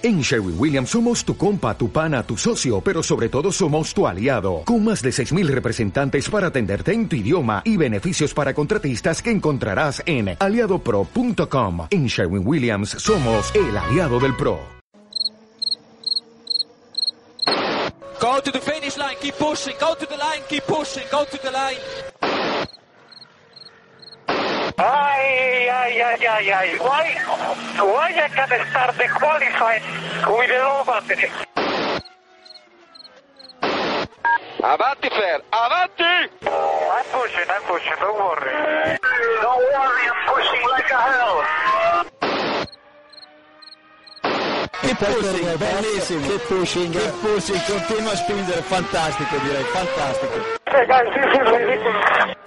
En Sherwin Williams somos tu compa, tu pana, tu socio, pero sobre todo somos tu aliado, con más de 6.000 representantes para atenderte en tu idioma y beneficios para contratistas que encontrarás en aliadopro.com. En Sherwin Williams somos el aliado del PRO. Go to the finish line, keep pushing, go to the line, keep pushing, go to the line. Ai, ai, ai, ai, ai, guai, guai a cadestar de qualify, cui devo. Avanti Fer, avanti! I'm pushing, I'm pushing, don't worry. Don't worry, I'm pushing like a hell. Che pushing, bellissimo, che pushing, che pushing, continua a spingere, fantastico direi, fantastico. Hey guys,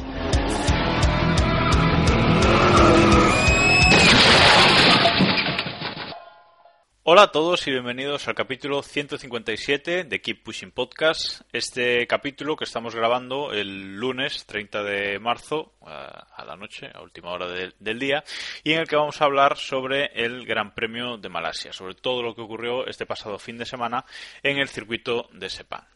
Hola a todos y bienvenidos al capítulo 157 de Keep Pushing Podcast. Este capítulo que estamos grabando el lunes 30 de marzo a, la noche, a última hora del- día, y en el que vamos a hablar sobre el Gran Premio de Malasia, sobre todo lo que ocurrió este pasado fin de semana en el circuito de Sepang.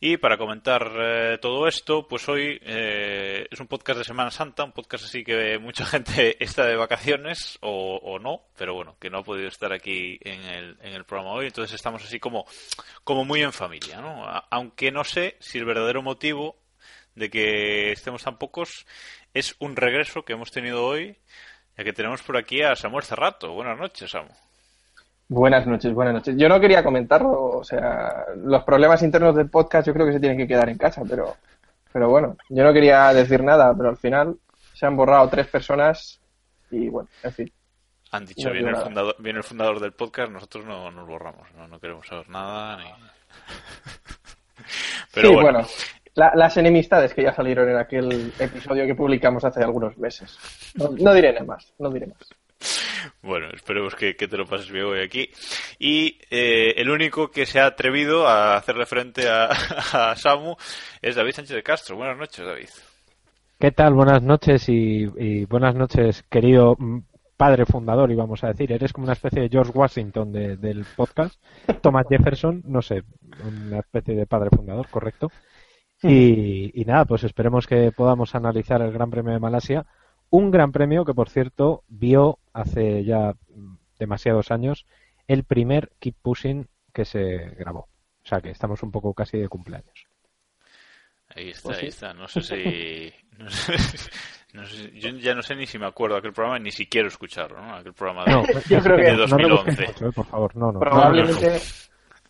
Y para comentar eh, todo esto, pues hoy eh, es un podcast de Semana Santa, un podcast así que mucha gente está de vacaciones o, o no, pero bueno, que no ha podido estar aquí en el, en el programa hoy, entonces estamos así como, como muy en familia, ¿no? Aunque no sé si el verdadero motivo de que estemos tan pocos es un regreso que hemos tenido hoy, ya que tenemos por aquí a Samuel Cerrato. Buenas noches, Samu. Buenas noches, buenas noches. Yo no quería comentarlo, o sea, los problemas internos del podcast yo creo que se tienen que quedar en casa, pero, pero bueno, yo no quería decir nada, pero al final se han borrado tres personas y bueno, en fin. Han dicho, No viene, el fundador, viene el fundador del podcast, nosotros no nos borramos, no, no queremos saber nada. Ni... Pero sí, bueno, bueno, la- las enemistades que ya salieron en aquel episodio que publicamos hace algunos meses. No, no diré nada más, no diré más. bueno, esperemos que, que te lo pases bien hoy aquí. Y eh, el único que se ha atrevido a hacerle frente a, a Samu es David Sánchez de Castro. Buenas noches, David. ¿Qué tal? Buenas noches y, y buenas noches, querido padre fundador, íbamos a decir. Eres como una especie de George Washington de- del podcast. Thomas Jefferson, no sé, una especie de padre fundador, correcto. Y, y nada, pues esperemos que podamos analizar el Gran Premio de Malasia. Un Gran Premio que, por cierto, vio hace ya demasiados años el primer Keep Pushing que se grabó. O sea que estamos un poco casi de cumpleaños. Ahí está, Pues sí. ahí está. No sé si... No sé, no sé- yo ya no sé ni si me acuerdo de aquel programa, ni si quiero escucharlo, ¿no? Aquel programa de, No, Yo creo que de no 2011. rebusques mucho, eh, por favor, no, no. Probablemente.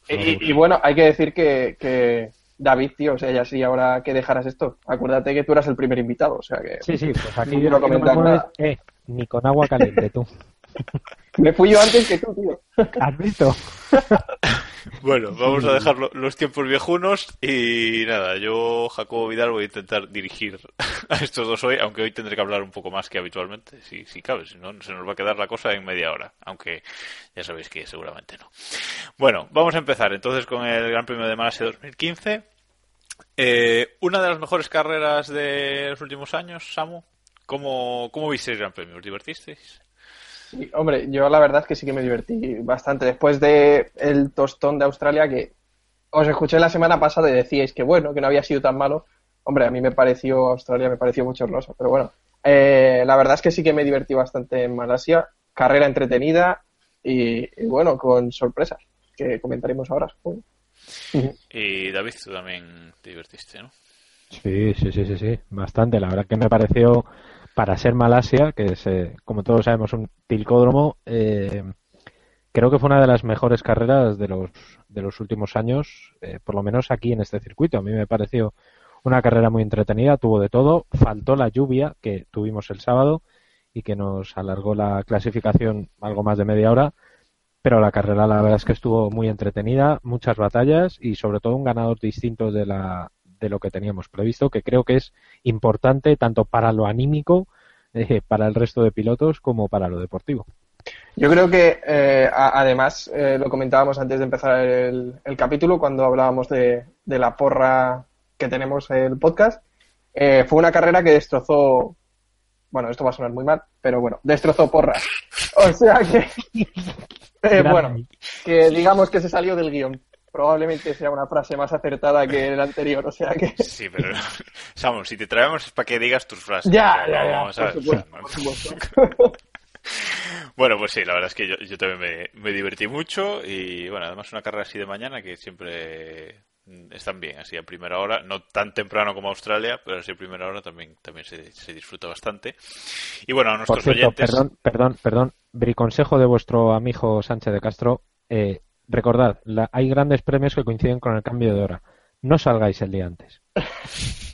Y, y bueno, hay que decir que, que David, tío, o sea, ya sí, ahora que dejaras esto, acuérdate que tú eras el primer invitado, o sea que Sí, sí, pues aquí No nada. eh, ni con agua caliente, tú. me fui yo antes que tú, tío. ¿Has visto? Bueno, vamos a dejar lo- los tiempos viejunos y nada, yo, Jacobo Vidal, voy a intentar dirigir a estos dos hoy, aunque hoy tendré que hablar un poco más que habitualmente, si, si cabe, si no, se nos va a quedar la cosa en media hora, aunque ya sabéis que seguramente no. Bueno, vamos a empezar entonces con el Gran Premio de Malasia 2015. Eh, una de las mejores carreras de los últimos años, Samu. ¿Cómo, cómo visteis el Gran Premio? ¿Os divertisteis? Sí, hombre, yo la verdad es que sí que me divertí bastante después de el tostón de Australia que os escuché la semana pasada y decíais que bueno, que no había sido tan malo. Hombre, a mí me pareció Australia, me pareció mucho hermoso, pero bueno, eh, la verdad es que sí que me divertí bastante en Malasia, carrera entretenida y, y bueno, con sorpresas que comentaremos ahora. supongo. Y David, tú también te divertiste, ¿no? Sí, sí, sí, sí, sí, bastante. La verdad que me pareció, para ser Malasia, que es, como todos sabemos, un tilcódromo, eh, creo que fue una de las mejores carreras de los, de los últimos años, eh, por lo menos aquí en este circuito. A mí me pareció una carrera muy entretenida, tuvo de todo. Faltó la lluvia que tuvimos el sábado y que nos alargó la clasificación algo más de media hora. Pero la carrera la verdad es que estuvo muy entretenida, muchas batallas y sobre todo un ganador distinto de la de lo que teníamos previsto, que creo que es importante tanto para lo anímico, eh, para el resto de pilotos, como para lo deportivo. Yo creo que, eh, además, eh, lo comentábamos antes de empezar el, capítulo, cuando hablábamos de, la porra que tenemos en el podcast, fue una carrera que destrozó, bueno, esto va a sonar muy mal, pero bueno, destrozó porra. O sea que, bueno, que digamos que se salió del guion probablemente sea una frase más acertada que el anterior, o sea que... Sí, pero, Samuel, si te traemos es para que digas tus frases. Ya, ya, ya, por supuesto, Bueno, pues sí, la verdad es que yo, también me, divertí mucho y bueno, además una carrera así de mañana que siempre están bien, así a primera hora, no tan temprano como Australia, pero así a primera hora también, también se, disfruta bastante. Y bueno, a nuestros oyentes... Perdón, perdón, perdón, briconsejo de vuestro amigo Sánchez de Castro, eh, recordad, hay grandes premios que coinciden con el cambio de hora. No salgáis el día antes.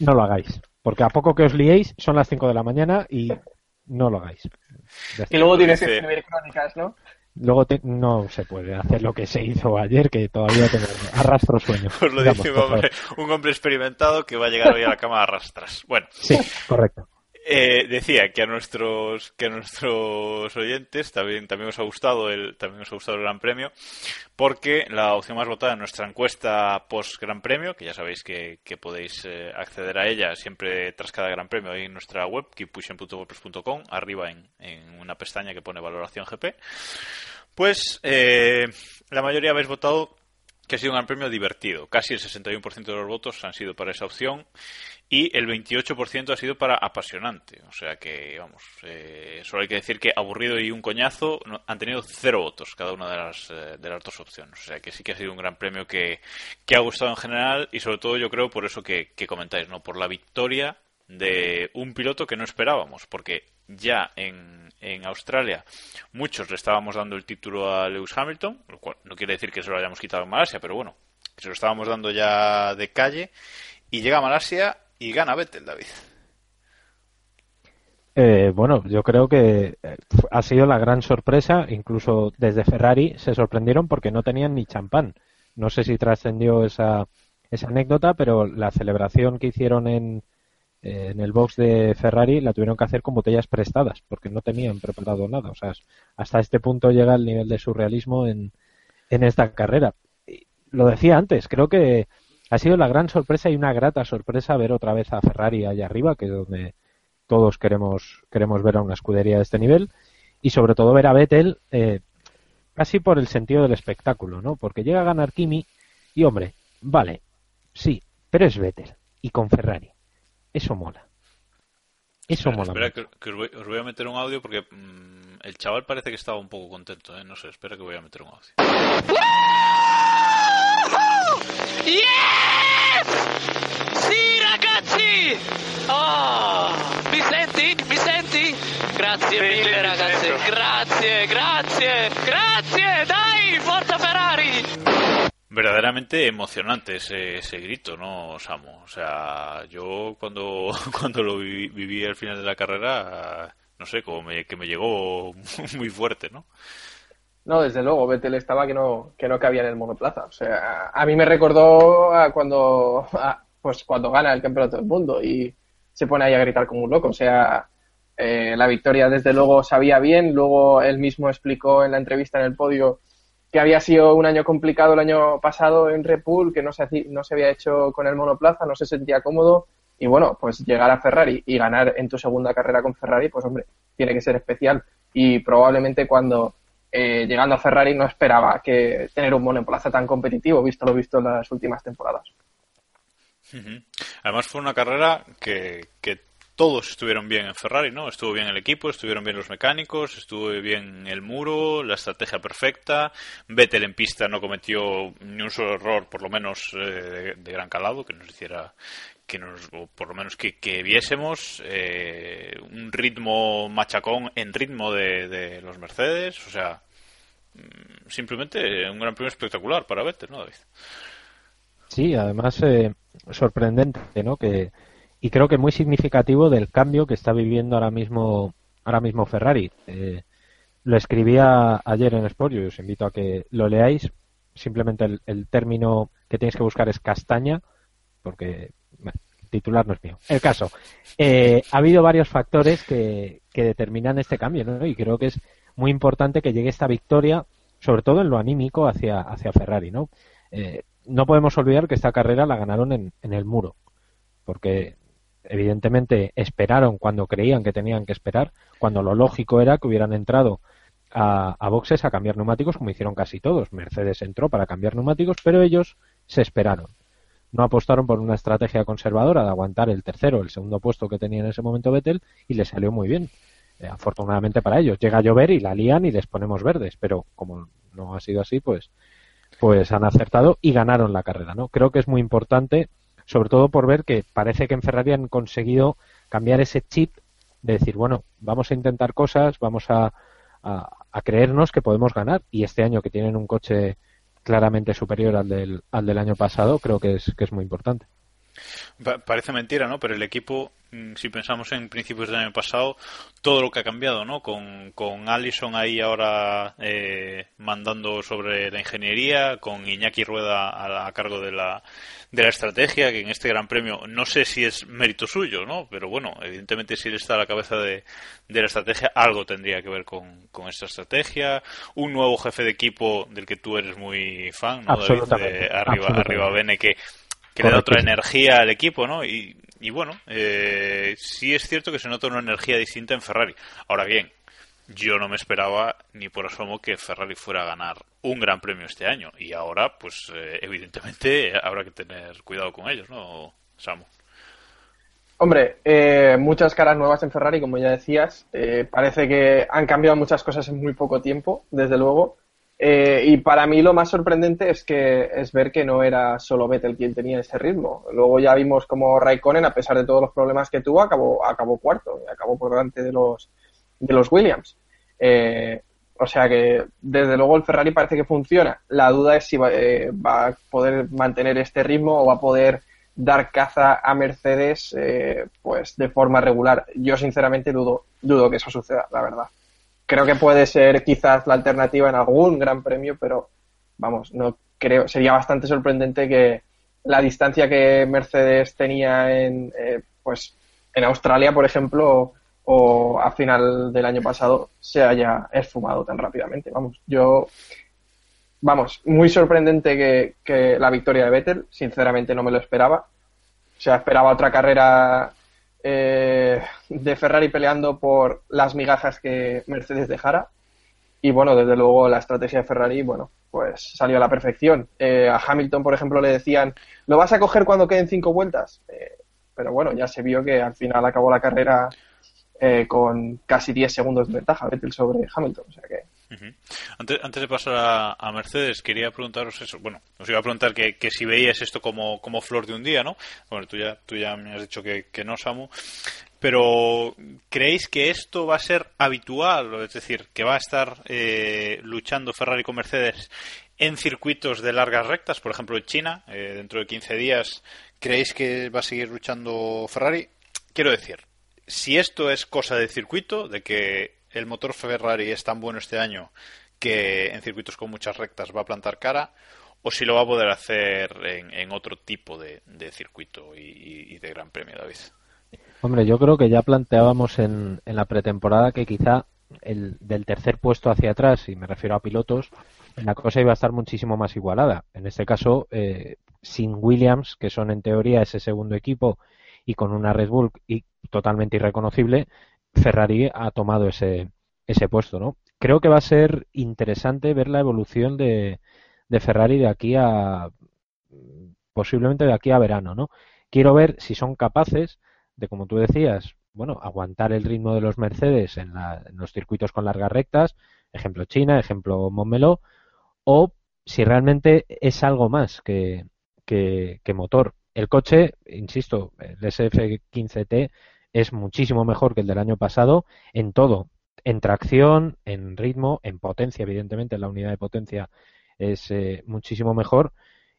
No lo hagáis. Porque a poco que os liéis, son las 5 de la mañana y no lo hagáis. Y luego tienes que escribir crónicas, ¿no? Luego no se puede hacer lo que se hizo ayer, que todavía tengo arrastro sueño. Lo dice un hombre, un hombre experimentado que va a llegar hoy a la cama a arrastras. Bueno. Sí, correcto. Eh, decía que a nuestros que a nuestros oyentes también también os ha gustado el también os ha gustado el Gran Premio porque la opción más votada en nuestra encuesta post Gran Premio que ya sabéis que, podéis eh, acceder a ella siempre tras cada Gran Premio ahí en nuestra web keeppushing.wordpress.com arriba en, en, una pestaña que pone valoración GP pues eh, la mayoría habéis votado que ha sido un gran premio divertido. Casi el 61% de los votos han sido para esa opción y el 28% ha sido para apasionante. O sea que, vamos, eh, solo hay que decir que aburrido y un coñazo han tenido cero votos cada una de las, eh, de las dos opciones. O sea que sí que ha sido un gran premio que, que ha gustado en general y sobre todo yo creo por eso que, que comentáis, ¿no? Por la victoria de un piloto que no esperábamos, porque ya en, en Australia muchos le estábamos dando el título a Lewis Hamilton, lo cual no quiere decir que se lo hayamos quitado en Malasia, pero bueno, que se lo estábamos dando ya de calle, y llega a Malasia y gana Vettel, David. Eh, bueno, yo creo que eh, ha sido la gran sorpresa. Incluso desde Ferrari se sorprendieron porque no tenían ni champán. No sé si trascendió esa, esa anécdota, pero la celebración que hicieron en, eh, en el box de Ferrari la tuvieron que hacer con botellas prestadas porque no tenían preparado nada. O sea, hasta este punto llega el nivel de surrealismo en, en esta carrera. Lo decía antes, creo que ha sido la gran sorpresa y una grata sorpresa ver otra vez a Ferrari allá arriba, que es donde todos queremos, queremos ver a una escudería de este nivel, y sobre todo ver a Vettel eh, casi por el sentido del espectáculo, ¿no? Porque llega a ganar Kimi y, hombre, vale, sí, pero es Vettel y con Ferrari. Eso mola. Eso mola. Espera, que, os, voy, a meter un audio porque mm, el chaval parece que estaba un poco contento, ¿eh? No sé, espera que voy a meter un audio. Yes! Sì, ragazzi! Oh, mi senti? Mi senti? Grazie mille, ragazzi. Grazie, grazie, grazie. Dai, forza Ferrari! Verdaderamente emocionante ese, grito, ¿no, Samu? O sea, yo cuando, cuando lo viví, al final de la carrera, no sé, como me, que me llegó muy fuerte, ¿no? No, desde luego, Vettel estaba que no, que no cabía en el monoplaza. O sea, a mí me recordó a cuando, pues cuando gana el campeonato del mundo y se pone ahí a gritar como un loco. O sea, eh, la victoria desde luego sabía bien. Luego él mismo explicó en la entrevista en el podio que había sido un año complicado el año pasado en Red Bull, que no se, no se había hecho con el monoplaza, no se sentía cómodo. Y bueno, pues llegar a Ferrari y ganar en tu segunda carrera con Ferrari, pues hombre, tiene que ser especial. Y probablemente cuando eh, llegando a Ferrari no esperaba que tener un monoplaza tan competitivo, visto lo visto en las últimas temporadas. Además fue una carrera que, todos estuvieron bien en Ferrari, ¿no? Estuvo bien el equipo, estuvieron bien los mecánicos, estuvo bien el muro, la estrategia perfecta. Vettel en pista no cometió ni un solo error, por lo menos eh, de, gran calado, que nos hiciera que nos, o por lo menos que, viésemos eh, un ritmo machacón en ritmo de, los Mercedes, o sea, mm, simplemente un gran premio espectacular para Vettel, ¿no, David? Sí, además eh, sorprendente, ¿no? Que y creo que muy significativo del cambio que está viviendo ahora mismo ahora mismo Ferrari. Eh, lo escribía ayer en Sport, y os invito a que lo leáis. Simplemente el, el término que tenéis que buscar es castaña, porque titular no es mío. El caso, eh, ha habido varios factores que, que determinan este cambio, ¿no? Y creo que es muy importante que llegue esta victoria, sobre todo en lo anímico hacia, hacia Ferrari, ¿no? Eh, no podemos olvidar que esta carrera la ganaron en, en el muro, porque evidentemente esperaron cuando creían que tenían que esperar, cuando lo lógico era que hubieran entrado a, boxes a cambiar neumáticos como hicieron casi todos. Mercedes entró para cambiar neumáticos, pero ellos se esperaron. No apostaron por una estrategia conservadora de aguantar el tercero, el segundo puesto que tenía en ese momento Vettel y le salió muy bien. Eh, afortunadamente para ellos. Llega a llover y la lían y les ponemos verdes, pero como no ha sido así, pues, pues han acertado y ganaron la carrera, ¿no? Creo que es muy importante, sobre todo por ver que parece que en Ferrari han conseguido cambiar ese chip de decir, bueno, vamos a intentar cosas, vamos a, a, a creernos que podemos ganar y este año que tienen un coche claramente superior al del, al del año pasado, creo que es, que es muy importante. Parece mentira, ¿no? Pero el equipo, mm, si pensamos en principios del año pasado, todo lo que ha cambiado, ¿no? Con, con Allison ahí ahora eh, mandando sobre la ingeniería, con Iñaki Rueda a, a, cargo de la, de la estrategia, que en este Gran Premio no sé si es mérito suyo, ¿no? Pero bueno, evidentemente si él está a la cabeza de, de la estrategia, algo tendría que ver con, con, esta estrategia. Un nuevo jefe de equipo del que tú eres muy fan, ¿no? David, de arriba, arriba Bene, que que le da otra energía al equipo, ¿no? Y, y bueno, eh, sí es cierto que se nota una energía distinta en Ferrari. Ahora bien, yo no me esperaba ni por asomo que Ferrari fuera a ganar un gran premio este año. Y ahora, pues eh, evidentemente habrá que tener cuidado con ellos, ¿no, Samu? Hombre, eh, muchas caras nuevas en Ferrari, como ya decías. Eh, parece que han cambiado muchas cosas en muy poco tiempo, desde luego. Eh, y para mí lo más sorprendente es que es ver que no era solo Vettel quien tenía ese ritmo. Luego ya vimos como Raikkonen, a pesar de todos los problemas que tuvo, acabó, acabó cuarto, acabó por delante de los, de los Williams. Eh, o sea que desde luego el Ferrari parece que funciona. La duda es si va, eh, va a poder mantener este ritmo o va a poder dar caza a Mercedes eh, pues de forma regular. Yo sinceramente dudo, dudo que eso suceda, la verdad creo que puede ser quizás la alternativa en algún gran premio, pero vamos, no creo, sería bastante sorprendente que la distancia que Mercedes tenía en, eh, pues, en Australia, por ejemplo, o a final del año pasado, se haya esfumado tan rápidamente. Vamos, yo, vamos, muy sorprendente que, que la victoria de Vettel, sinceramente no me lo esperaba. O sea, esperaba otra carrera eh, de Ferrari peleando por las migajas que Mercedes dejara. Y bueno, desde luego la estrategia de Ferrari, bueno, pues salió a la perfección. Eh, a Hamilton, por ejemplo, le decían, ¿lo vas a coger cuando queden cinco vueltas? Eh, pero bueno, ya se vio que al final acabó la carrera eh, con casi 10 segundos de ventaja Vettel sobre Hamilton. O sea que Antes, antes, de pasar a, Mercedes, quería preguntaros eso. Bueno, os iba a preguntar que, si veíais esto como, como flor de un día, ¿no? Bueno, tú ya, me has dicho que, que no, Samu. Pero, ¿creéis que esto va a ser habitual? Es decir, que va a estar eh, luchando Ferrari con Mercedes en circuitos de largas rectas, por ejemplo en China, eh, dentro de 15 días, ¿creéis que va a seguir luchando Ferrari? Quiero decir, si esto es cosa de circuito, de que el motor Ferrari es tan bueno este año que en circuitos con muchas rectas va a plantar cara o si lo va a poder hacer en, en otro tipo de, de circuito y, de gran premio, David. Hombre, yo creo que ya planteábamos en, en la pretemporada que quizá el, del tercer puesto hacia atrás, y me refiero a pilotos, la cosa iba a estar muchísimo más igualada. En este caso, eh, sin Williams, que son en teoría ese segundo equipo, y con una Red Bull y totalmente irreconocible, Ferrari ha tomado ese, ese puesto, ¿no? Creo que va a ser interesante ver la evolución de, de Ferrari de aquí a posiblemente de aquí a verano, ¿no? Quiero ver si son capaces de, como tú decías, bueno, aguantar el ritmo de los Mercedes en, la, en los circuitos con largas rectas, ejemplo China, ejemplo Montmeló, o si realmente es algo más que, que, que motor. El coche, insisto, el SF15T es muchísimo mejor que el del año pasado en todo, en tracción, en ritmo, en potencia, evidentemente la unidad de potencia es eh, muchísimo mejor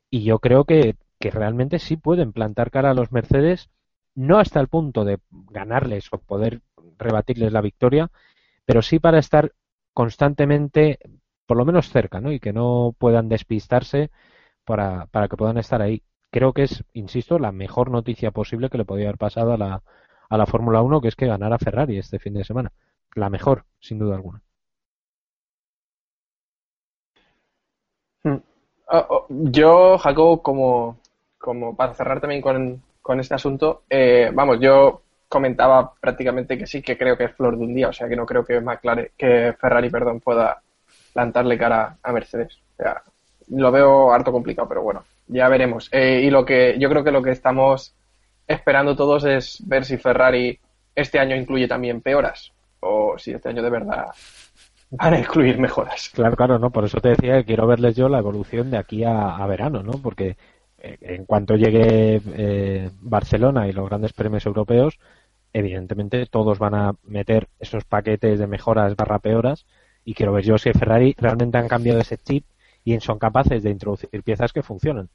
y yo creo que, que realmente sí pueden plantar cara a los Mercedes, no hasta el punto de ganarles o poder rebatirles la victoria, pero sí para estar constantemente, por lo menos cerca, ¿no? Y que no puedan despistarse para, para que puedan estar ahí. Creo que es, insisto, la mejor noticia posible que le podía haber pasado a la, a la Fórmula 1, que es que ganara Ferrari este fin de semana. La mejor, sin duda alguna. Hmm. Ah, oh, yo, Jacobo, como, como para cerrar también con, con este asunto, eh, vamos, yo comentaba prácticamente que sí, que creo que es flor de un día, o sea que no creo que McLaren, que Ferrari, perdón, pueda plantarle cara a Mercedes. O sea, lo veo harto complicado, pero bueno, ya veremos. Eh, y lo que yo creo que lo que estamos esperando todos es ver si Ferrari este año incluye también peoras o si este año de verdad van a incluir mejoras. Claro, claro, no, por eso te decía que quiero verles yo la evolución de aquí a, verano, ¿no? Porque eh, en cuanto llegue eh, Barcelona y los grandes premios europeos, evidentemente todos van a meter esos paquetes de mejoras barra peoras y quiero ver yo si Ferrari realmente han cambiado ese chip y son capaces de introducir piezas que funcionen.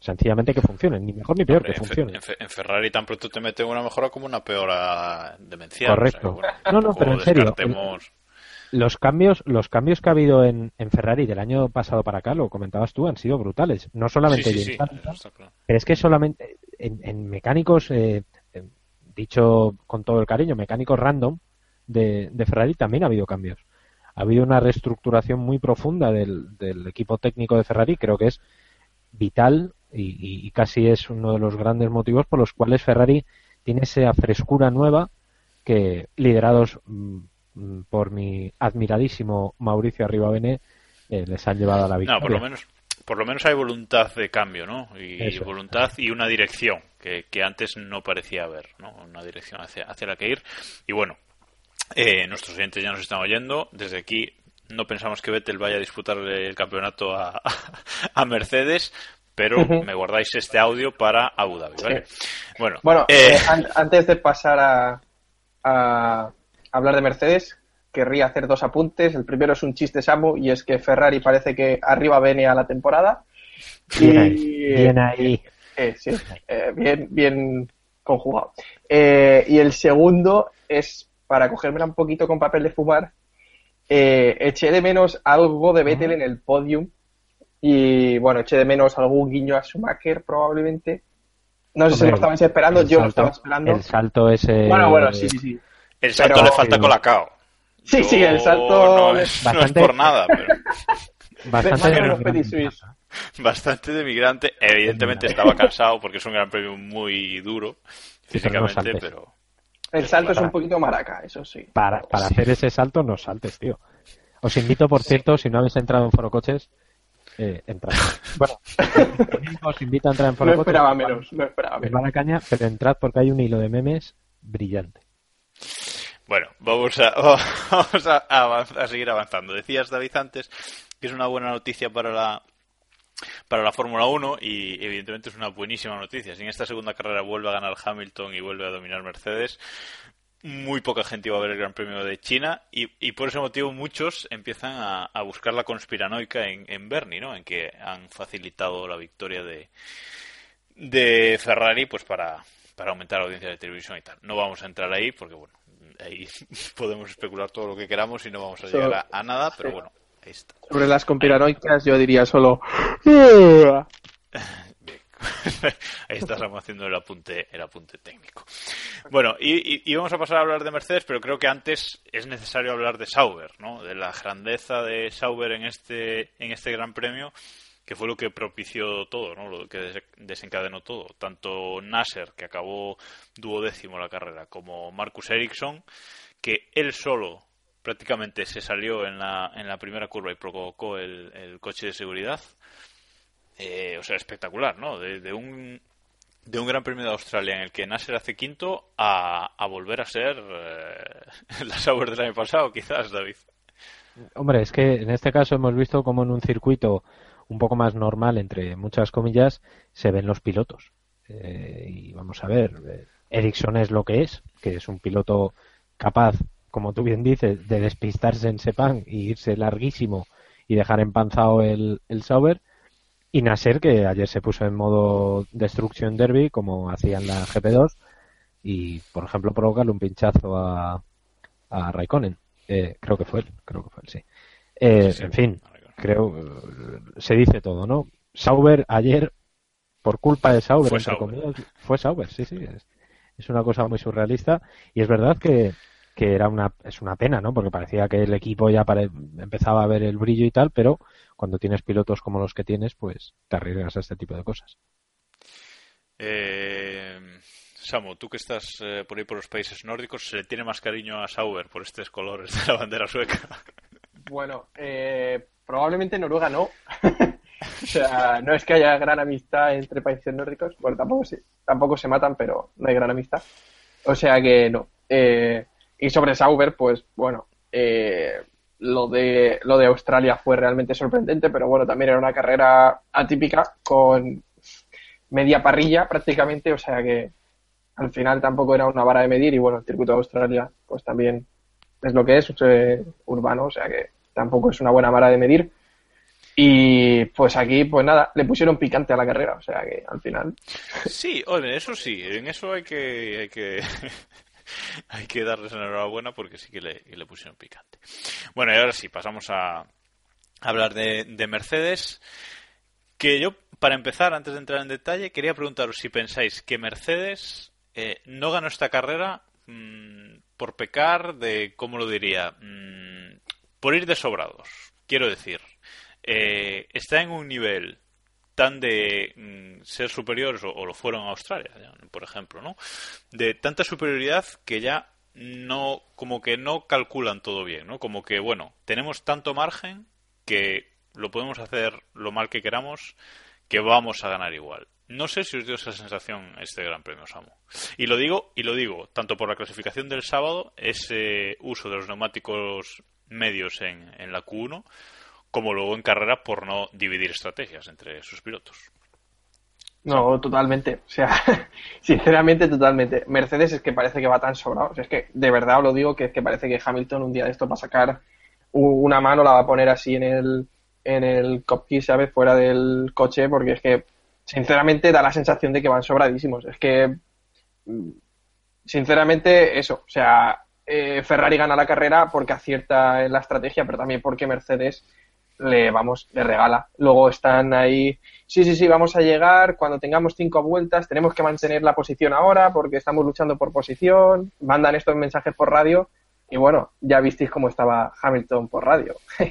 Sencillamente que funcionen, ni mejor ni peor, Hombre, que funcionen. en Fe- en Ferrari tan pronto te meten una mejora como una peora demencial. Correcto. O sea, bueno, No, no, pero en serio, Los cambios, los cambios que ha habido en, en Ferrari del año pasado para acá, lo comentabas tú, han sido brutales. No solamente Sí, sí, James sí, Hamilton, está claro. pero es que solamente en, en mecánicos, eh, eh, dicho con todo el cariño, mecánicos random de, de Ferrari también ha habido cambios. Ha habido una reestructuración muy profunda del, del equipo técnico de Ferrari, creo que es vital y, casi es uno de los grandes motivos por los cuales Ferrari tiene esa frescura nueva que liderados mm, mm, por mi admiradísimo Mauricio Arribavene eh, les han llevado a la victoria. No, por lo menos por lo menos hay voluntad de cambio, ¿no? Y Eso voluntad y una dirección que, que antes no parecía haber, ¿no? Una dirección hacia, hacia la que ir. Y bueno, eh, nuestros oyentes ya nos están oyendo. Desde aquí no pensamos que Vettel vaya a disputar el campeonato a, a Mercedes, pero me guardáis este audio para Abu Dhabi, ¿vale? Bueno, Bueno, eh, eh, an- antes de pasar a, a hablar de Mercedes, querría hacer dos apuntes. El primero es un chiste Samu y es que Ferrari parece que arriba viene a la temporada. Bien ahí, Y- bien ahí. Eh, sí, eh, bien, bien conjugado. Eh, y el segundo es, para cogérmela un poquito con papel de fumar, eh, eché de menos algo de Vettel en el podium y, bueno, eché de menos algún guiño a Schumacher probablemente. No sé si lo estabais esperando, yo lo estaba esperando. El salto ese. Bueno, bueno, sí, sí, sí. el salto pero- le falta colacao. Sí, sí, el salto No es, no es Bastante- por nada, pero Bastante de bastante de migrante. Evidentemente estaba cansado porque es un gran premio muy duro Sí, pero no físicamente, pero El salto es un poquito maraca, eso sí. Para, para hacer ese salto, no saltes, tío. Os invito, por cierto, si no habéis entrado en Foro Coches, eh, entrad. Bueno, os invito a entrar en Foro No Coches. esperaba menos, no esperaba Es menos. mala caña, pero entrad porque hay un hilo de memes brillante. Bueno, vamos a, vamos a, avanzar- a seguir avanzando. Decías, David, antes que es una buena noticia para la para la Fórmula 1 y evidentemente es una buenísima noticia. Si en esta segunda carrera vuelve a ganar Hamilton y vuelve a dominar Mercedes, muy poca gente iba a ver el Gran Premio de China y, y por ese motivo muchos empiezan a, a buscar la conspiranoica en, en Bernie, ¿no? En que han facilitado la victoria de, de Ferrari pues para, para aumentar la audiencia de televisión y tal. No vamos a entrar ahí porque, bueno, ahí podemos especular todo lo que queramos y no vamos a llegar a, a nada, pero bueno, Sobre las conspiranoicas yo diría solo... Ahí está Samu haciendo el apunte, el apunte técnico. Bueno, y, y- y vamos a pasar a hablar de Mercedes, pero creo que antes es necesario hablar de Sauber, ¿no? De la grandeza de Sauber en este, en este Gran Premio, que fue lo que propició todo, ¿no? Lo que des- desencadenó todo. Tanto Nasser, que acabó duodécimo la carrera, como Marcus Ericsson, que él solo prácticamente se salió en la, en la primera curva y provocó el, coche de seguridad. Eh, o sea, espectacular, ¿no? De, un de un Gran Premio de Australia en el que Nasser hace quinto a, a volver a ser eh, la Sauber del año pasado, quizás, David. Hombre, es que en este caso hemos visto como en un circuito un poco más normal, entre muchas comillas, se ven los pilotos. Eh, y vamos a ver, Ericsson es lo que es, que es un piloto capaz, como tú bien dices, de despistarse en Sepang y irse larguísimo y dejar empanzado el, el Sauber. Y Nasser, que ayer se puso en modo Destruction Derby, como hacía en la GP2, y, por ejemplo, provocarle un pinchazo a, a Raikkonen. Eh, creo que fue él, creo que fue él, sí. Eh, Sí, sí. En fin, creo, eh, se dice todo, ¿no? Sauber ayer, por culpa de Sauber, Fue entre Sauber. comillas, fue Sauber, sí, sí. Es, es una cosa muy surrealista y es verdad que, que era una, es una pena, ¿no? Porque parecía que el equipo ya empezaba a ver el brillo y tal, pero cuando tienes pilotos como los que tienes, pues te arriesgas a este tipo de cosas. Eh, Samu, tú que estás eh, por ahí por los países nórdicos, ¿se le tiene más cariño a Sauber por estos colores de la bandera sueca? Bueno, eh, probablemente Noruega no. o sea, no es que haya gran amistad entre países nórdicos. Bueno, tampoco se, tampoco se matan, pero no hay gran amistad. O sea que no. Eh, y sobre Sauber, pues bueno, eh, lo de lo de Australia fue realmente sorprendente, pero bueno, también era una carrera atípica con media parrilla prácticamente, o sea que al final tampoco era una vara de medir y bueno, el circuito de Australia pues también es lo que es, es urbano, o sea que tampoco es una buena vara de medir. Y pues aquí, pues nada, le pusieron picante a la carrera, o sea que al final. Sí, oye, eso sí, en eso hay que, hay que darles enhorabuena porque sí que le, pusieron picante. Bueno, y ahora sí, pasamos a hablar de, de Mercedes. Que yo, para empezar, antes de entrar en detalle, quería preguntaros si pensáis que Mercedes eh, no ganó esta carrera mmm, por pecar de, ¿cómo lo diría? Mmm, por ir de sobrados. Quiero decir, eh, está en un nivel tan de mm, ser superiores, o, lo fueron a Australia, por ejemplo, ¿no? De tanta superioridad que ya no, como que no calculan todo bien, ¿no? Como que, bueno, tenemos tanto margen que lo podemos hacer lo mal que queramos, que vamos a ganar igual. No sé si os dio esa sensación este Gran Premio Samu. Y lo digo, y lo digo, tanto por la clasificación del sábado, ese uso de los neumáticos medios en, en la Q1, como luego en carrera por no dividir estrategias entre sus pilotos. No, totalmente. O sea, sinceramente, totalmente. Mercedes es que parece que va tan sobrado. es que de verdad os lo digo que es que parece que Hamilton un día de esto va a sacar una mano, la va a poner así en el, en el cockpit, ¿sabes? Fuera del coche, porque es que, sinceramente, da la sensación de que van sobradísimos. Es que, mm, sinceramente, eso. O sea, eh, Ferrari gana la carrera porque acierta en la estrategia, pero también porque Mercedes le vamos, le regala. Luego están ahí, sí, sí, sí, vamos a llegar cuando tengamos cinco vueltas, tenemos que mantener la posición ahora porque estamos luchando por posición, mandan estos mensajes por radio y bueno, ya visteis cómo estaba Hamilton por radio.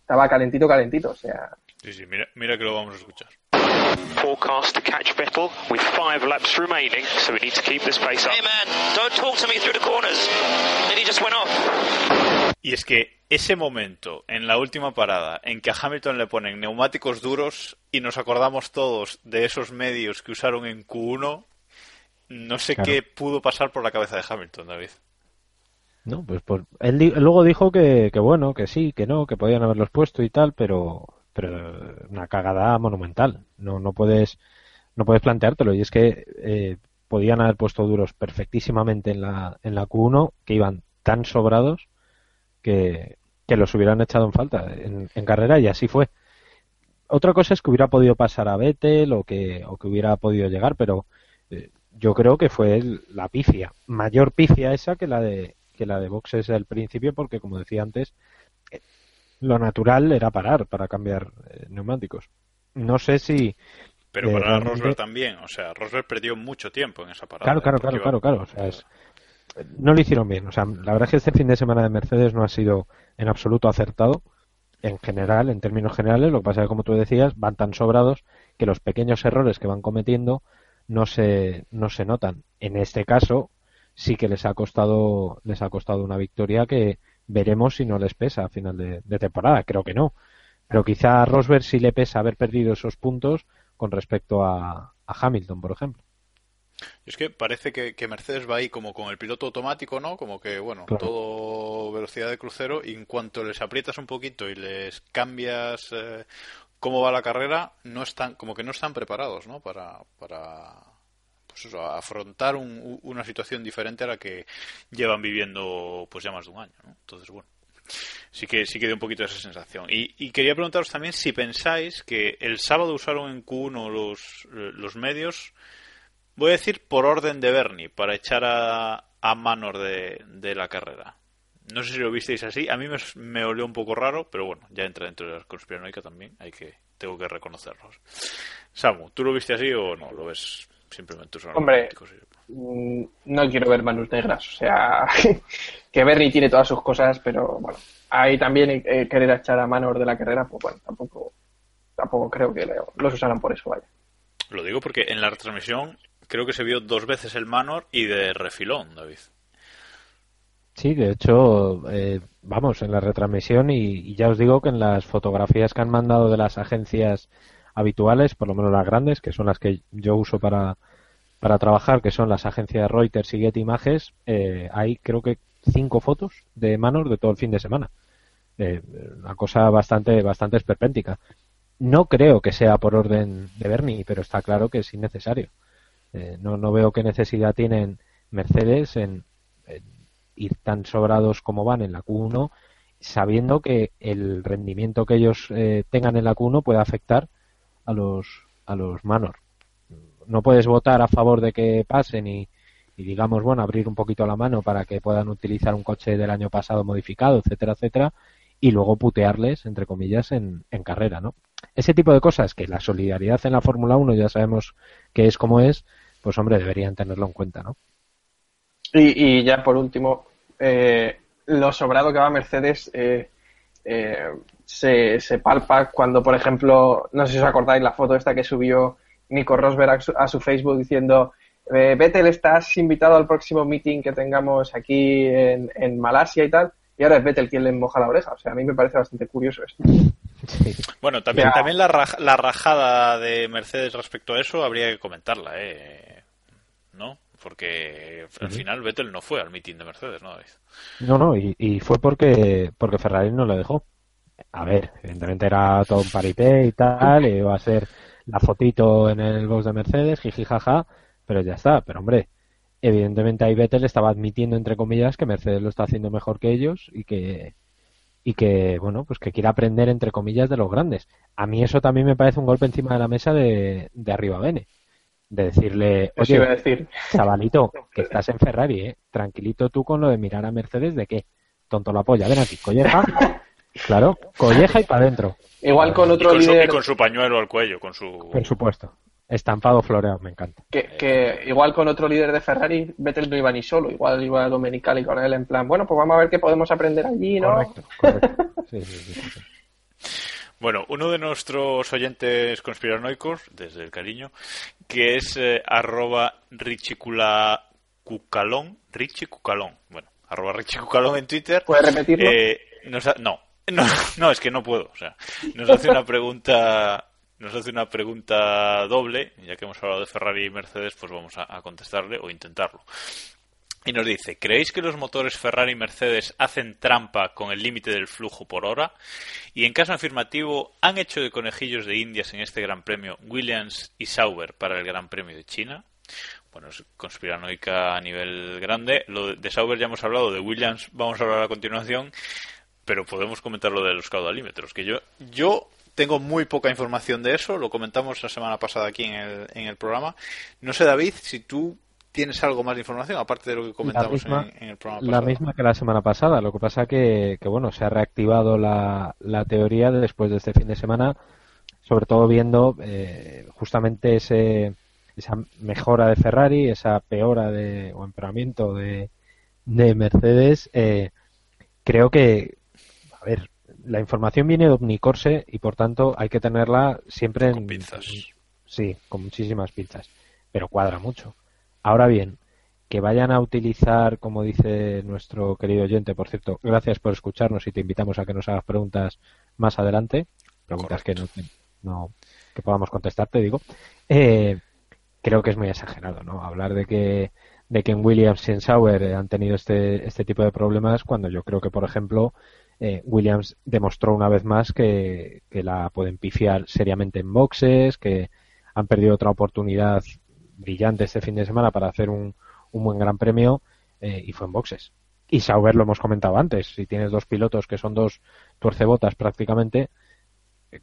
estaba calentito, calentito, o sea. Sí, sí, mira, mira que lo vamos a escuchar. Forecast to catch Vettel with five laps remaining, so we need to keep this pace up. Hey man, don't talk to me through the corners. And he just went off. Y es que ese momento en la última parada en que a Hamilton le ponen neumáticos duros y nos acordamos todos de esos medios que usaron en Q1, no sé Claro. qué pudo pasar por la cabeza de Hamilton, David. No, pues, pues él di- luego dijo que, que bueno, que sí, que no, que podían haberlos puesto y tal, pero, pero una cagada monumental. No, no puedes, no puedes planteártelo. Y es que eh, podían haber puesto duros perfectísimamente en la, en la Q1, que iban tan sobrados que, que los hubieran echado en falta en, carrera y así fue. Otra cosa es que hubiera podido pasar a Vettel o que, o que hubiera podido llegar, pero eh, yo creo que fue la pifia, mayor pifia esa que la de que la de boxes al principio, porque como decía antes, lo natural era parar para cambiar eh, neumáticos. No sé si Pero eh, para Rosberg también, o sea, Rosberg perdió mucho tiempo en esa parada. Claro, claro, ¿eh? Claro, iba- claro, claro. O sea, es- no lo hicieron bien. O sea, la verdad es que este fin de semana de Mercedes no ha sido en absoluto acertado. En general, en términos generales, lo que pasa es que, como tú decías, van tan sobrados que los pequeños errores que van cometiendo no se, no se notan. En este caso, sí que les ha costado, les ha costado una victoria que veremos si no les pesa a final de, de temporada. Creo que no. Pero quizá a Rosberg sí le pesa haber perdido esos puntos con respecto a, a Hamilton, por ejemplo. Es que parece que, que Mercedes va ahí como con el piloto automático, ¿no? Como que, bueno, Claro. todo velocidad de crucero y en cuanto les aprietas un poquito y les cambias eh, cómo va la carrera, no están, como que no están preparados, ¿no? Para, para pues eso, afrontar un- una situación diferente a la que llevan viviendo pues ya más de un año, ¿no? Entonces, bueno. Sí que, sí que dio un poquito esa sensación. Y, quería preguntaros también si pensáis que el sábado usaron en Q1 los, los medios Voy a decir por orden de Bernie, para echar a, a Manor de, de la carrera. No sé si lo visteis así. A mí me, me olió un poco raro, pero bueno, ya entra dentro de la conspiranoica también. Hay que, tengo que reconocerlos. Samu, ¿tú lo viste así o no? ¿Lo ves simplemente usan Hombre, mm, no quiero ver manos negras. O sea, que Bernie tiene todas sus cosas, pero bueno, ahí también eh, querer echar a manos de la carrera, pues bueno, tampoco, tampoco creo que los usaran por eso, vaya. Lo digo porque en la retransmisión creo que se vio dos veces el Manor y de refilón, David. Sí, de hecho, eh, vamos, en la retransmisión y, ya os digo que en las fotografías que han mandado de las agencias habituales, por lo menos las grandes, que son las que yo uso para, para trabajar, que son las agencias Reuters y Getty Images, eh, hay creo que cinco fotos de Manor de todo el fin de semana. Eh, una cosa bastante, bastante esperpéntica. No creo que sea por orden de Bernie, pero está claro que es innecesario. Eh, no, no veo qué necesidad tienen Mercedes en, ir tan sobrados como van en la Q1, sabiendo que el rendimiento que ellos eh, tengan en la Q1 puede afectar a los, a los Manor. No puedes votar a favor de que pasen y, digamos, bueno, abrir un poquito la mano para que puedan utilizar un coche del año pasado modificado, etcétera, etcétera, y luego putearles, entre comillas, en, en carrera, ¿no? Ese tipo de cosas que la solidaridad en la Fórmula 1 ya sabemos que es como es, pues hombre, deberían tenerlo en cuenta, ¿no? Y, ya por último, eh, lo sobrado que va Mercedes eh, eh, se, se, palpa cuando, por ejemplo, no sé si os acordáis la foto esta que subió Nico Rosberg a su, Facebook diciendo eh, Vettel, estás invitado al próximo meeting que tengamos aquí en, en, Malasia y tal. Y ahora es Vettel quien le moja la oreja. O sea, a mí me parece bastante curioso esto. Bueno, también, también la, la rajada de Mercedes respecto a eso habría que comentarla, ¿eh? ¿No? porque al final Vettel no fue al meeting de Mercedes, ¿no? No, no, y, fue porque porque Ferrari no le dejó. A ver, evidentemente era todo un paripé y tal, y iba a ser la fotito en el box de Mercedes, jiji jaja, pero ya está. Pero hombre, evidentemente ahí Vettel estaba admitiendo entre comillas que Mercedes lo está haciendo mejor que ellos y que y que bueno pues que quiere aprender entre comillas de los grandes. A mí eso también me parece un golpe encima de la mesa de, de arriba Bene de decirle, oye, decir. chavalito, que estás en Ferrari, ¿eh? tranquilito tú con lo de mirar a Mercedes, ¿de qué? Tonto la polla, ven aquí, colleja, claro, colleja y para adentro. Igual con otro y con líder... Su, con su pañuelo al cuello, con su... Por supuesto. Estampado floreado, me encanta. Que, igual con otro líder de Ferrari, Vettel no iba ni solo, igual iba Domenicali con él en plan, bueno, pues vamos a ver qué podemos aprender allí, ¿no? Correcto, correcto. sí, sí. sí. Bueno, uno de nuestros oyentes conspiranoicos, desde el cariño, que es eh, arroba richiculacucalón, richicucalón, bueno, arroba richicucalón en Twitter. ¿Puedes repetirlo? Eh, no, no, no, es que no puedo, o sea, nos hace una pregunta nos hace una pregunta doble, ya que hemos hablado de Ferrari y Mercedes, pues vamos a contestarle o intentarlo. Y nos dice, ¿creéis que los motores Ferrari y Mercedes hacen trampa con el límite del flujo por hora? Y en caso afirmativo, ¿han hecho de conejillos de indias en este Gran Premio Williams y Sauber para el Gran Premio de China? Bueno, es conspiranoica a nivel grande. Lo de Sauber ya hemos hablado, de Williams vamos a hablar a continuación, pero podemos comentar lo de los caudalímetros, que yo, yo tengo muy poca información de eso, lo comentamos la semana pasada aquí en el, en el programa. No sé, David, si tú ¿Tienes algo más de información aparte de lo que comentamos en, el programa pasado? La misma que la semana pasada. Lo que pasa que, que bueno, se ha reactivado la, la teoría después de este fin de semana, sobre todo viendo eh, justamente ese, esa mejora de Ferrari, esa peora de, o empeoramiento de, de Mercedes. Eh, creo que, a ver, la información viene de Omnicorse y por tanto hay que tenerla siempre en. pinzas. Sí, con muchísimas pinzas. Pero cuadra mucho. Ahora bien, que vayan a utilizar, como dice nuestro querido oyente, por cierto, gracias por escucharnos y te invitamos a que nos hagas preguntas más adelante, preguntas que no, que podamos contestarte, digo. Eh, creo que es muy exagerado, ¿no? Hablar de que de que en Williams y en Sauer han tenido este, este tipo de problemas cuando yo creo que, por ejemplo, eh, Williams demostró una vez más que, que la pueden pifiar seriamente en boxes, que han perdido otra oportunidad brillante este fin de semana para hacer un, un buen gran premio eh, y fue en boxes. Y Sauber lo hemos comentado antes, si tienes dos pilotos que son dos tuercebotas prácticamente,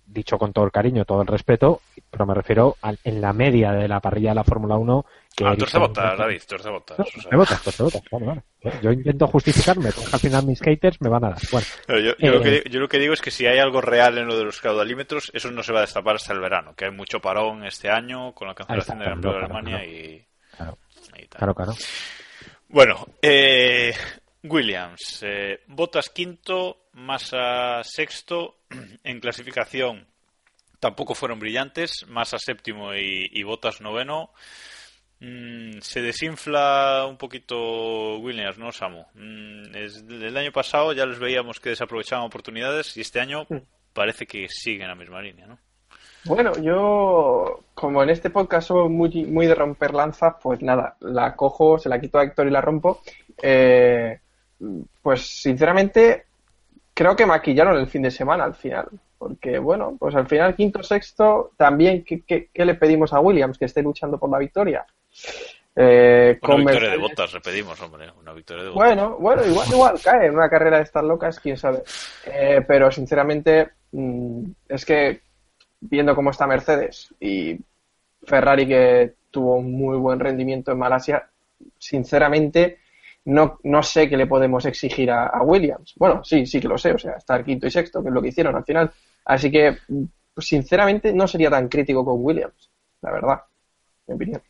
dicho con todo el cariño, todo el respeto, pero me refiero en la media de la parrilla de la Fórmula 1. Ah, torce botas, David, torce botas. Torce botas, torce botas, vale, vale. Yo intento justificarme, porque al final mis haters me van a dar. Bueno, yo, yo, eh, lo que, yo, lo que, digo es que si hay algo real en lo de los caudalímetros, eso no se va a destapar hasta el verano, que hay mucho parón este año con la cancelación del Gran de Alemania y, claro. y tal. Claro, claro. Bueno, eh, Williams, eh, Botas quinto, Massa sexto, en clasificación tampoco fueron brillantes, Massa séptimo y, y Botas noveno. Mm, se desinfla un poquito Williams, ¿no, Samu? Mm, es, el año pasado ya les veíamos que desaprovechaban oportunidades y este año parece que siguen la misma línea, ¿no? Bueno, yo, como en este podcast soy muy, muy de romper lanzas, pues nada, la cojo, se la quito a Héctor y la rompo. Eh, pues sinceramente, creo que maquillaron el fin de semana al final. Porque, bueno, pues al final, quinto, sexto, también, ¿qué, qué, le pedimos a Williams? Que esté luchando por la victoria. Eh, una victoria de botas, le pedimos, hombre. Una victoria de botas. Bueno, bueno, igual, igual cae en una carrera de estas locas, quién sabe. Eh, pero sinceramente, mmm, es que viendo cómo está Mercedes y Ferrari que tuvo un muy buen rendimiento en Malasia, sinceramente no, no sé qué le podemos exigir a, a, Williams. Bueno, sí, sí que lo sé, o sea, estar quinto y sexto, que es lo que hicieron al final. Así que, sinceramente, no sería tan crítico con Williams, la verdad, mi opinión.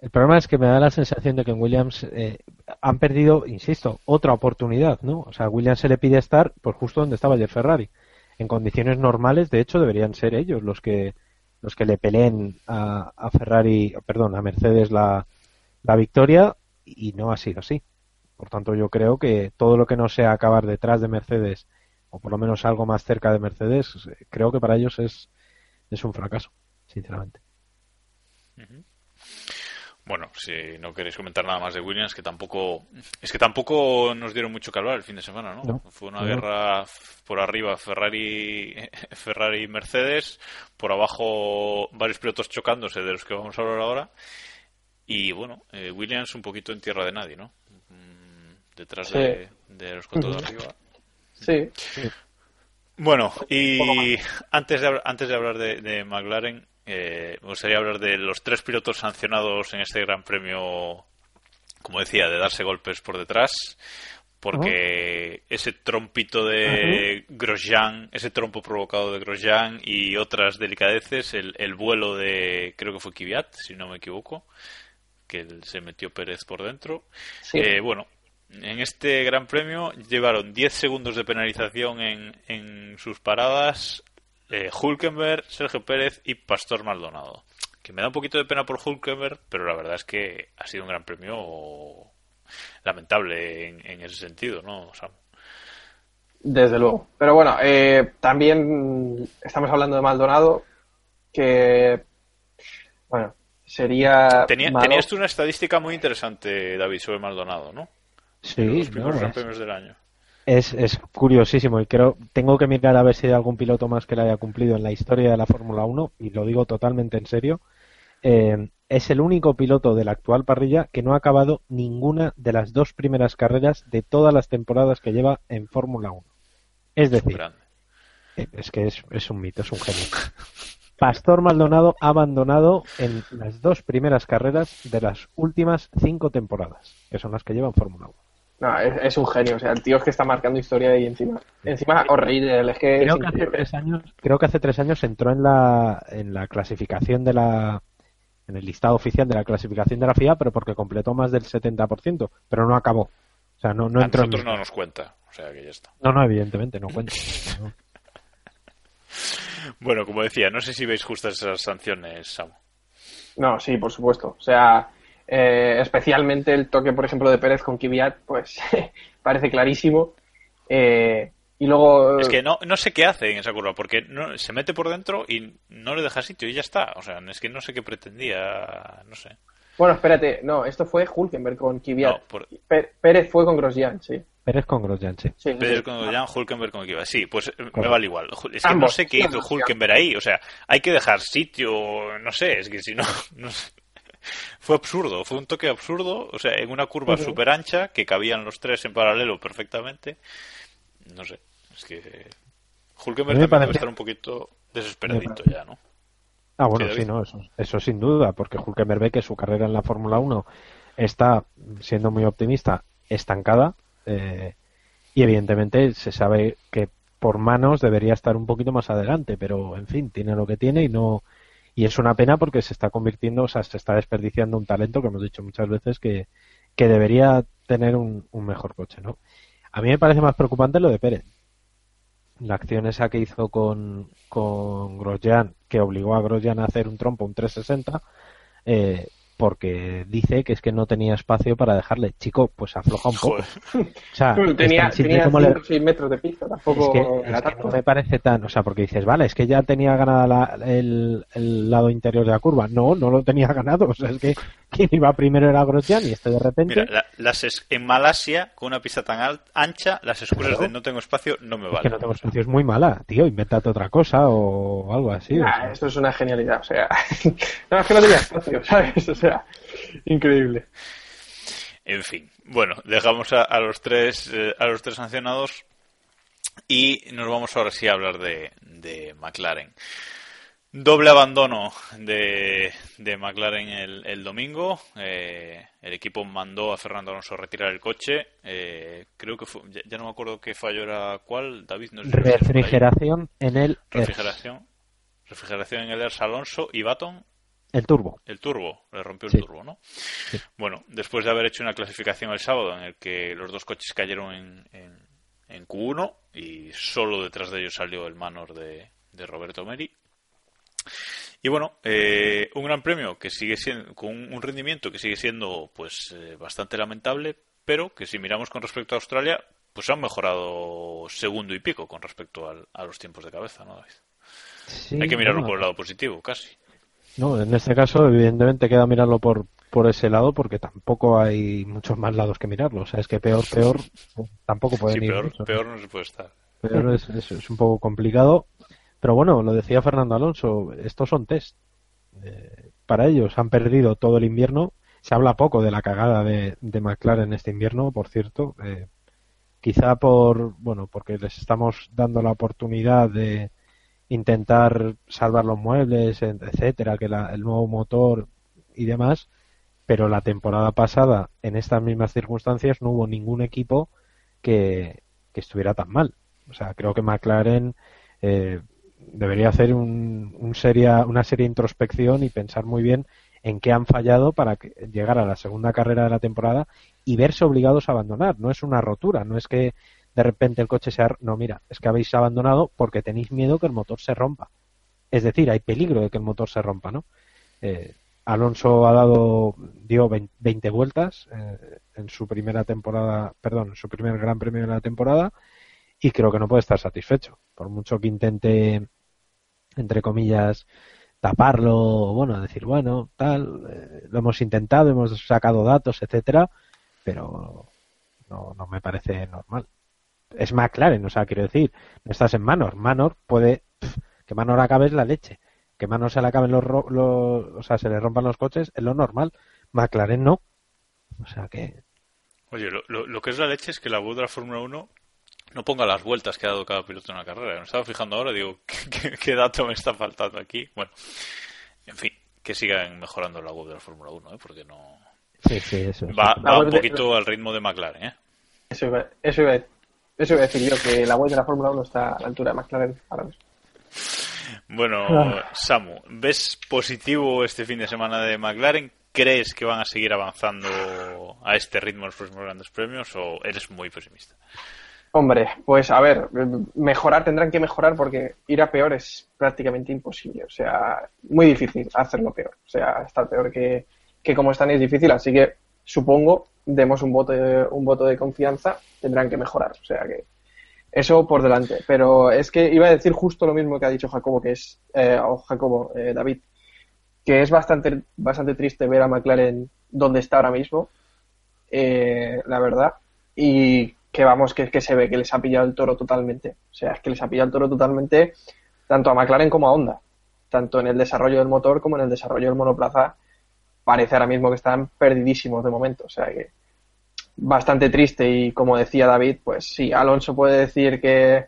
El problema es que me da la sensación de que en Williams eh, han perdido, insisto, otra oportunidad, ¿no? O sea, a Williams se le pide estar pues justo donde estaba ayer Ferrari en condiciones normales, de hecho, deberían ser ellos los que los que le peleen a, a Ferrari, perdón, a Mercedes la, la victoria y no ha sido así. Por tanto, yo creo que todo lo que no sea acabar detrás de Mercedes o por lo menos algo más cerca de Mercedes, creo que para ellos es, es un fracaso, sinceramente. Bueno, si no queréis comentar nada más de Williams, que tampoco es que tampoco nos dieron mucho calor el fin de semana, ¿no? no Fue una no. guerra por arriba Ferrari, Ferrari y Mercedes, por abajo varios pilotos chocándose de los que vamos a hablar ahora y bueno, eh, Williams un poquito en tierra de nadie, ¿no? Detrás sí. de, de, los cuatro de arriba. Sí. sí. Bueno, y antes de, antes de hablar de, de McLaren, eh, me gustaría hablar de los tres pilotos sancionados en este Gran Premio, como decía, de darse golpes por detrás, porque uh -huh. ese trompito de uh -huh. Grosjean, ese trompo provocado de Grosjean y otras delicadeces, el, el vuelo de, creo que fue Kvyat, si no me equivoco, que se metió Pérez por dentro. Sí. Eh, bueno, en este Gran Premio llevaron 10 segundos de penalización en, en sus paradas eh, Hulkenberg, Sergio Pérez y Pastor Maldonado. Que me da un poquito de pena por Hulkenberg, pero la verdad es que ha sido un gran premio lamentable en, en ese sentido, ¿no, Sam? Desde luego. Pero bueno, eh, también estamos hablando de Maldonado, que, bueno, sería... Tenía, tenías tú una estadística muy interesante, David, sobre Maldonado, ¿no? Sí, los primeros no, gran premios del año. Es, es, curiosísimo y creo tengo que mirar a ver si hay algún piloto más que lo haya cumplido en la historia de la Fórmula 1 y lo digo totalmente en serio. Eh, es el único piloto de la actual parrilla que no ha acabado ninguna de las dos primeras carreras de todas las temporadas que lleva en Fórmula 1. Es decir, eh, es que es, es un mito, es un genio. Pastor Maldonado ha abandonado en las dos primeras carreras de las últimas cinco temporadas, que son las que lleva en Fórmula 1. No, es, es, un genio, o sea, el tío es que está marcando historia ahí encima. Encima, horrible, es que... Creo es que hace tres años, creo que hace tres años entró en la, en la clasificación de la... en el listado oficial de la clasificación de la FIA, pero porque completó más del 70%, pero no acabó. O sea, no, no A entró nosotros en... no nos cuenta, o sea que ya está. No, no, evidentemente, no cuenta. No. bueno, como decía, no sé si veis justas esas sanciones, Samu. No, sí, por supuesto. O sea, eh, especialmente el toque, por ejemplo, de Pérez con Kvyat, pues parece clarísimo. Eh, y luego. Es que no, no sé qué hace en esa curva, porque no, se mete por dentro y no le deja sitio y ya está. O sea, es que no sé qué pretendía, no sé. Bueno, espérate, no, esto fue Hulkenberg con Kvyat. No, por... Pérez fue con Grosjean, sí. Pérez con Grosjean, sí. sí Pérez con Grosjean, Hulkenberg con Kvyat. Sí, pues Correcto. me vale igual. Es que Ambos. no sé qué hizo Hulkenberg ahí. O sea, hay que dejar sitio, no sé, es que si no, no sé fue absurdo, fue un toque absurdo, o sea, en una curva uh -huh. súper ancha que cabían los tres en paralelo perfectamente. No sé, es que Hulkenberg también parece... debe estar un poquito desesperadito ya, ¿no? Ah, bueno, sí, no, eso, eso sin duda, porque Hulkenberg ve que su carrera en la Fórmula 1 está, siendo muy optimista, estancada. Eh, y evidentemente se sabe que por manos debería estar un poquito más adelante, pero en fin, tiene lo que tiene y no. Y es una pena porque se está convirtiendo, o sea, se está desperdiciando un talento que hemos dicho muchas veces que, que debería tener un, un mejor coche, ¿no? A mí me parece más preocupante lo de Pérez. La acción esa que hizo con, con Grosjean, que obligó a Grosjean a hacer un trompo, un 360, eh, porque dice que es que no tenía espacio para dejarle. Chico, pues afloja un poco. O sea, tenía, tenía como 5 6 metros de pista, tampoco es que, no me parece tan, o sea, porque dices, vale, es que ya tenía ganada el, el, lado interior de la curva. No, no lo tenía ganado, o sea, es que quien iba primero era Grosjean y este de repente... Mira, las es, en Malasia, con una pista tan ancha, las excusas de no tengo espacio no me valen. Es que no tengo espacio es muy mala, tío, invéntate otra cosa o algo así. Nah, o sea. Esto es una genialidad, o sea, no, es que no tenía espacio, ¿sabes? O sea, increíble. En fin, bueno, dejamos a, a los tres eh, a los tres sancionados y nos vamos ahora sí a hablar de, de McLaren. Doble abandono de, de McLaren el, el domingo. Eh, el equipo mandó a Fernando Alonso a retirar el coche. Eh, creo que fue, ya, ya, no me acuerdo qué fallo era cuál. David, no sé Refrigeración en el. Refrigeración. Refrigeración en el ERS Alonso y Baton. El turbo. El turbo, le rompió el turbo, ¿no? Bueno, después de haber hecho una clasificación el sábado en el que los dos coches cayeron en, en, en Q1 y solo detrás de ellos salió el Manor de, de Roberto Meri. Y bueno, eh, un gran premio que sigue siendo con un rendimiento que sigue siendo pues eh, bastante lamentable, pero que si miramos con respecto a Australia, pues han mejorado segundo y pico con respecto al, a los tiempos de cabeza, ¿no, David? Sí, Hay que mirarlo bueno, por el lado positivo, casi. No, en este caso, evidentemente, queda mirarlo por, por ese lado porque tampoco hay muchos más lados que mirarlo. O sea, es que peor, peor, tampoco pueden Sí, ir. peor, mucho. peor no se puede estar. Peor es, es- es un poco complicado. Pero bueno, lo decía Fernando Alonso, estos son test. Eh, para ellos han perdido todo el invierno. Se habla poco de la cagada de, de McLaren este invierno, por cierto. Eh, quizá por, bueno, porque les estamos dando la oportunidad de intentar salvar los muebles, etcétera, que la- el nuevo motor y demás. Pero la temporada pasada, en estas mismas circunstancias, no hubo ningún equipo que, que estuviera tan mal. O sea, creo que McLaren eh, debería hacer un, un seria, una seria introspección y pensar muy bien en qué han fallado para llegar a la segunda carrera de la temporada y verse obligados a abandonar. No es una rotura, no es que de repente el coche sea... No, mira, es que habéis abandonado porque tenéis miedo que el motor se rompa. Es decir, hay peligro de que el motor se rompa, ¿no? Eh, Alonso ha dado, dio 20 20 vueltas eh, en su primera temporada, perdón, en su primer gran premio de la temporada y creo que no puede estar satisfecho. Por mucho que intente, entre comillas, taparlo, bueno, decir, bueno, tal, eh, lo hemos intentado, hemos sacado datos, etcétera, pero no, no me parece normal. Es McLaren, o sea, quiero decir, no estás en Manor. Manor puede, que Manor acabe es la leche. Que Manor se le acaben los, ro- los, o sea, se le rompan los coches es lo normal. McLaren no. O sea que, Oye, lo, lo, lo que es la leche es que la web de la Fórmula 1 no ponga las vueltas que ha dado cada piloto en una carrera. Me estaba fijando ahora, digo, ¿qué, qué, qué dato me está faltando aquí? Bueno, en fin, que sigan mejorando la web de la Fórmula 1, ¿eh? porque no... sí, sí, eso. es. Va, La un de- poquito al ritmo de McLaren, ¿eh? Eso iba, eso, iba, eso iba a decir yo, que la web de la Fórmula 1 está a la altura de McLaren ahora mismo. Bueno, Ah. Samu, ¿ves positivo este fin de semana de McLaren? ¿Crees que van a seguir avanzando a este ritmo en los próximos grandes premios o eres muy pesimista? Hombre, pues a ver, mejorar tendrán que mejorar porque ir a peor es prácticamente imposible. O sea, muy difícil hacerlo peor. O sea, estar peor que, que como están es difícil. Así que supongo, demos un voto un voto de confianza, tendrán que mejorar. O sea que eso por delante. Pero es que iba a decir justo lo mismo que ha dicho Jacobo, que es, eh, o Jacobo, eh, David, que es bastante, bastante triste ver a McLaren donde está ahora mismo, eh, la verdad, y que vamos, que, que se ve que les ha pillado el toro totalmente. O sea, es que les ha pillado el toro totalmente tanto a McLaren como a Honda, tanto en el desarrollo del motor como en el desarrollo del monoplaza. Parece ahora mismo que están perdidísimos de momento. O sea que bastante triste y como decía David, pues sí, Alonso puede decir que,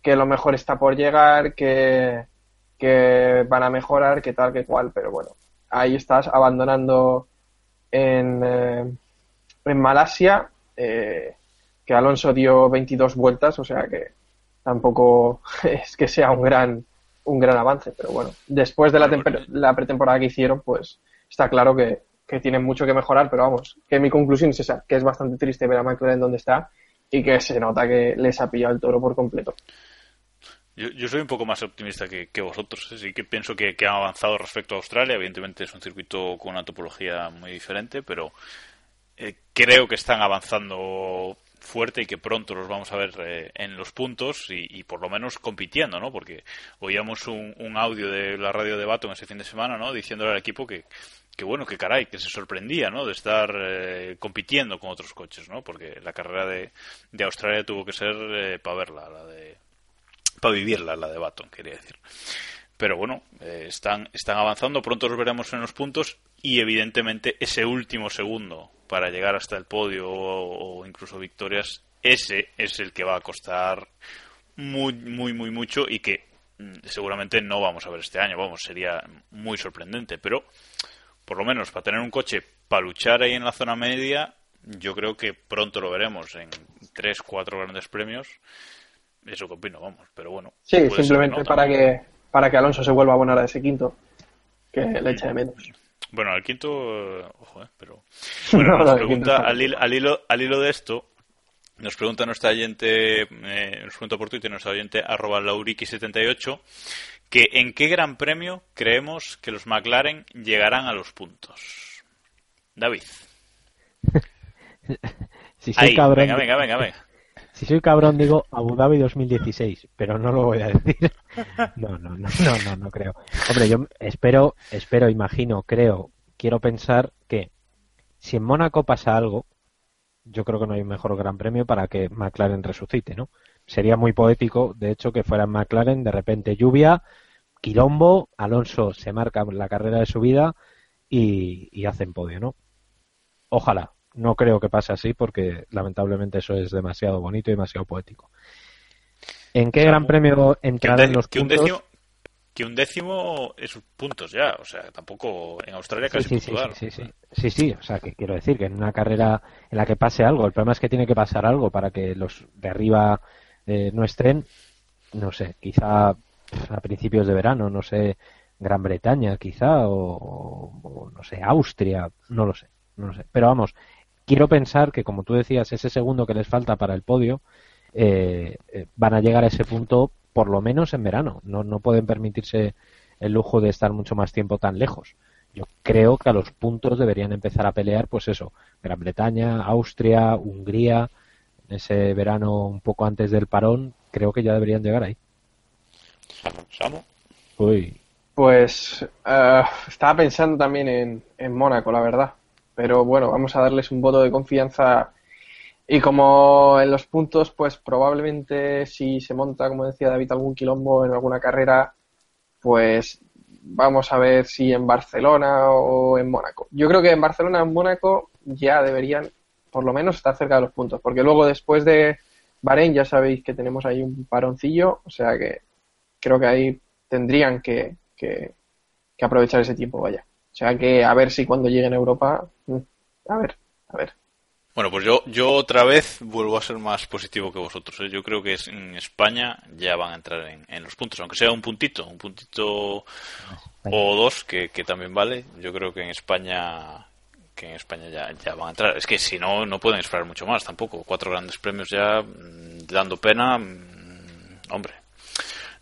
que lo mejor está por llegar, que, que van a mejorar, que tal, que cual, pero bueno, ahí estás abandonando en, eh, en Malasia, eh, que Alonso dio 22 vueltas, o sea que tampoco es que sea un gran un gran avance, pero bueno, después de la, la pretemporada que hicieron, pues está claro que, que tienen mucho que mejorar, pero vamos, que mi conclusión es esa, que es bastante triste ver a McLaren donde está y que se nota que les ha pillado el toro por completo. Yo, yo soy un poco más optimista que, que vosotros, sí que pienso que, que, han avanzado respecto a Australia, evidentemente es un circuito con una topología muy diferente, pero eh, creo que están avanzando fuerte y que pronto los vamos a ver eh, en los puntos y, por lo menos compitiendo, ¿no? Porque oíamos un, un, audio de la radio de Baton ese fin de semana, ¿no? Diciéndole al equipo que, que bueno, que caray, que se sorprendía, ¿no? De estar eh, compitiendo con otros coches, ¿no? Porque la carrera de, de Australia tuvo que ser eh, para verla, la de para vivirla, la de Baton, quería decir. Pero bueno, eh, están, están avanzando, pronto los veremos en los puntos y evidentemente ese último segundo para llegar hasta el podio o, o incluso victorias, ese es el que va a costar muy, muy, muy mucho y que mm, seguramente no vamos a ver este año, vamos, sería muy sorprendente, pero por lo menos para tener un coche para luchar ahí en la zona media, yo creo que pronto lo veremos en tres, cuatro grandes premios. Eso que opino, vamos, pero bueno. Sí, simplemente no, para que para que Alonso se vuelva a abonar a ese quinto, que le echa de menos. Bueno, al quinto, ojo, eh, pero bueno, no, nos pregunta al hilo, al hilo, al hilo de esto, nos pregunta nuestra oyente, eh, nos pregunta por Twitter nuestra oyente arroba lauriki78 que en qué gran premio creemos que los McLaren llegarán a los puntos. David. si soy Ahí, cabrón, venga, venga, venga, venga. Si soy cabrón digo Abu Dhabi 2016, pero no lo voy a decir. No, no, no, no, no, no creo. Hombre, yo espero, espero, imagino, creo, quiero pensar que si en Mónaco pasa algo, yo creo que no hay un mejor gran premio para que McLaren resucite, ¿no? Sería muy poético, de hecho, que fuera McLaren, de repente lluvia, quilombo, Alonso se marca la carrera de su vida y, y hacen podio, ¿no? Ojalá, no creo que pase así porque lamentablemente eso es demasiado bonito y demasiado poético. ¿En qué o sea, gran premio entrarán los que puntos? Un décimo, que un décimo es puntos ya, o sea, tampoco en Australia casi sí, sí, sí, sí, sí, sí, sí, o sea, que quiero decir que en una carrera en la que pase algo, el problema es que tiene que pasar algo para que los de arriba eh, no estén, no sé, quizá a principios de verano, no sé, Gran Bretaña quizá, o, o no sé, Austria, no lo sé, no lo sé, pero vamos, quiero pensar que, como tú decías, ese segundo que les falta para el podio, eh, eh, van a llegar a ese punto por lo menos en verano. No, no pueden permitirse el lujo de estar mucho más tiempo tan lejos. Yo creo que a los puntos deberían empezar a pelear, pues eso, Gran Bretaña, Austria, Hungría, en ese verano un poco antes del parón, creo que ya deberían llegar ahí. ¿Samo? Uy. Pues uh, estaba pensando también en, en Mónaco, la verdad pero bueno, vamos a darles un voto de confianza y como en los puntos, pues probablemente si se monta, como decía David, algún quilombo en alguna carrera, pues vamos a ver si en Barcelona o en Mónaco. Yo creo que en Barcelona o en Mónaco ya deberían por lo menos estar cerca de los puntos, porque luego después de Bahrein ya sabéis que tenemos ahí un paroncillo, o sea que creo que ahí tendrían que, que, aprovechar ese tiempo, vaya. O sea que a ver si cuando lleguen a Europa, a ver, a ver. Bueno, pues yo, yo otra vez vuelvo a ser más positivo que vosotros. ¿eh? Yo creo que en España ya van a entrar en, en, los puntos, aunque sea un puntito, un puntito o dos, que, que, también vale. Yo creo que en España que en España ya, ya van a entrar. Es que si no, no pueden esperar mucho más tampoco. Cuatro grandes premios ya dando pena. Hombre,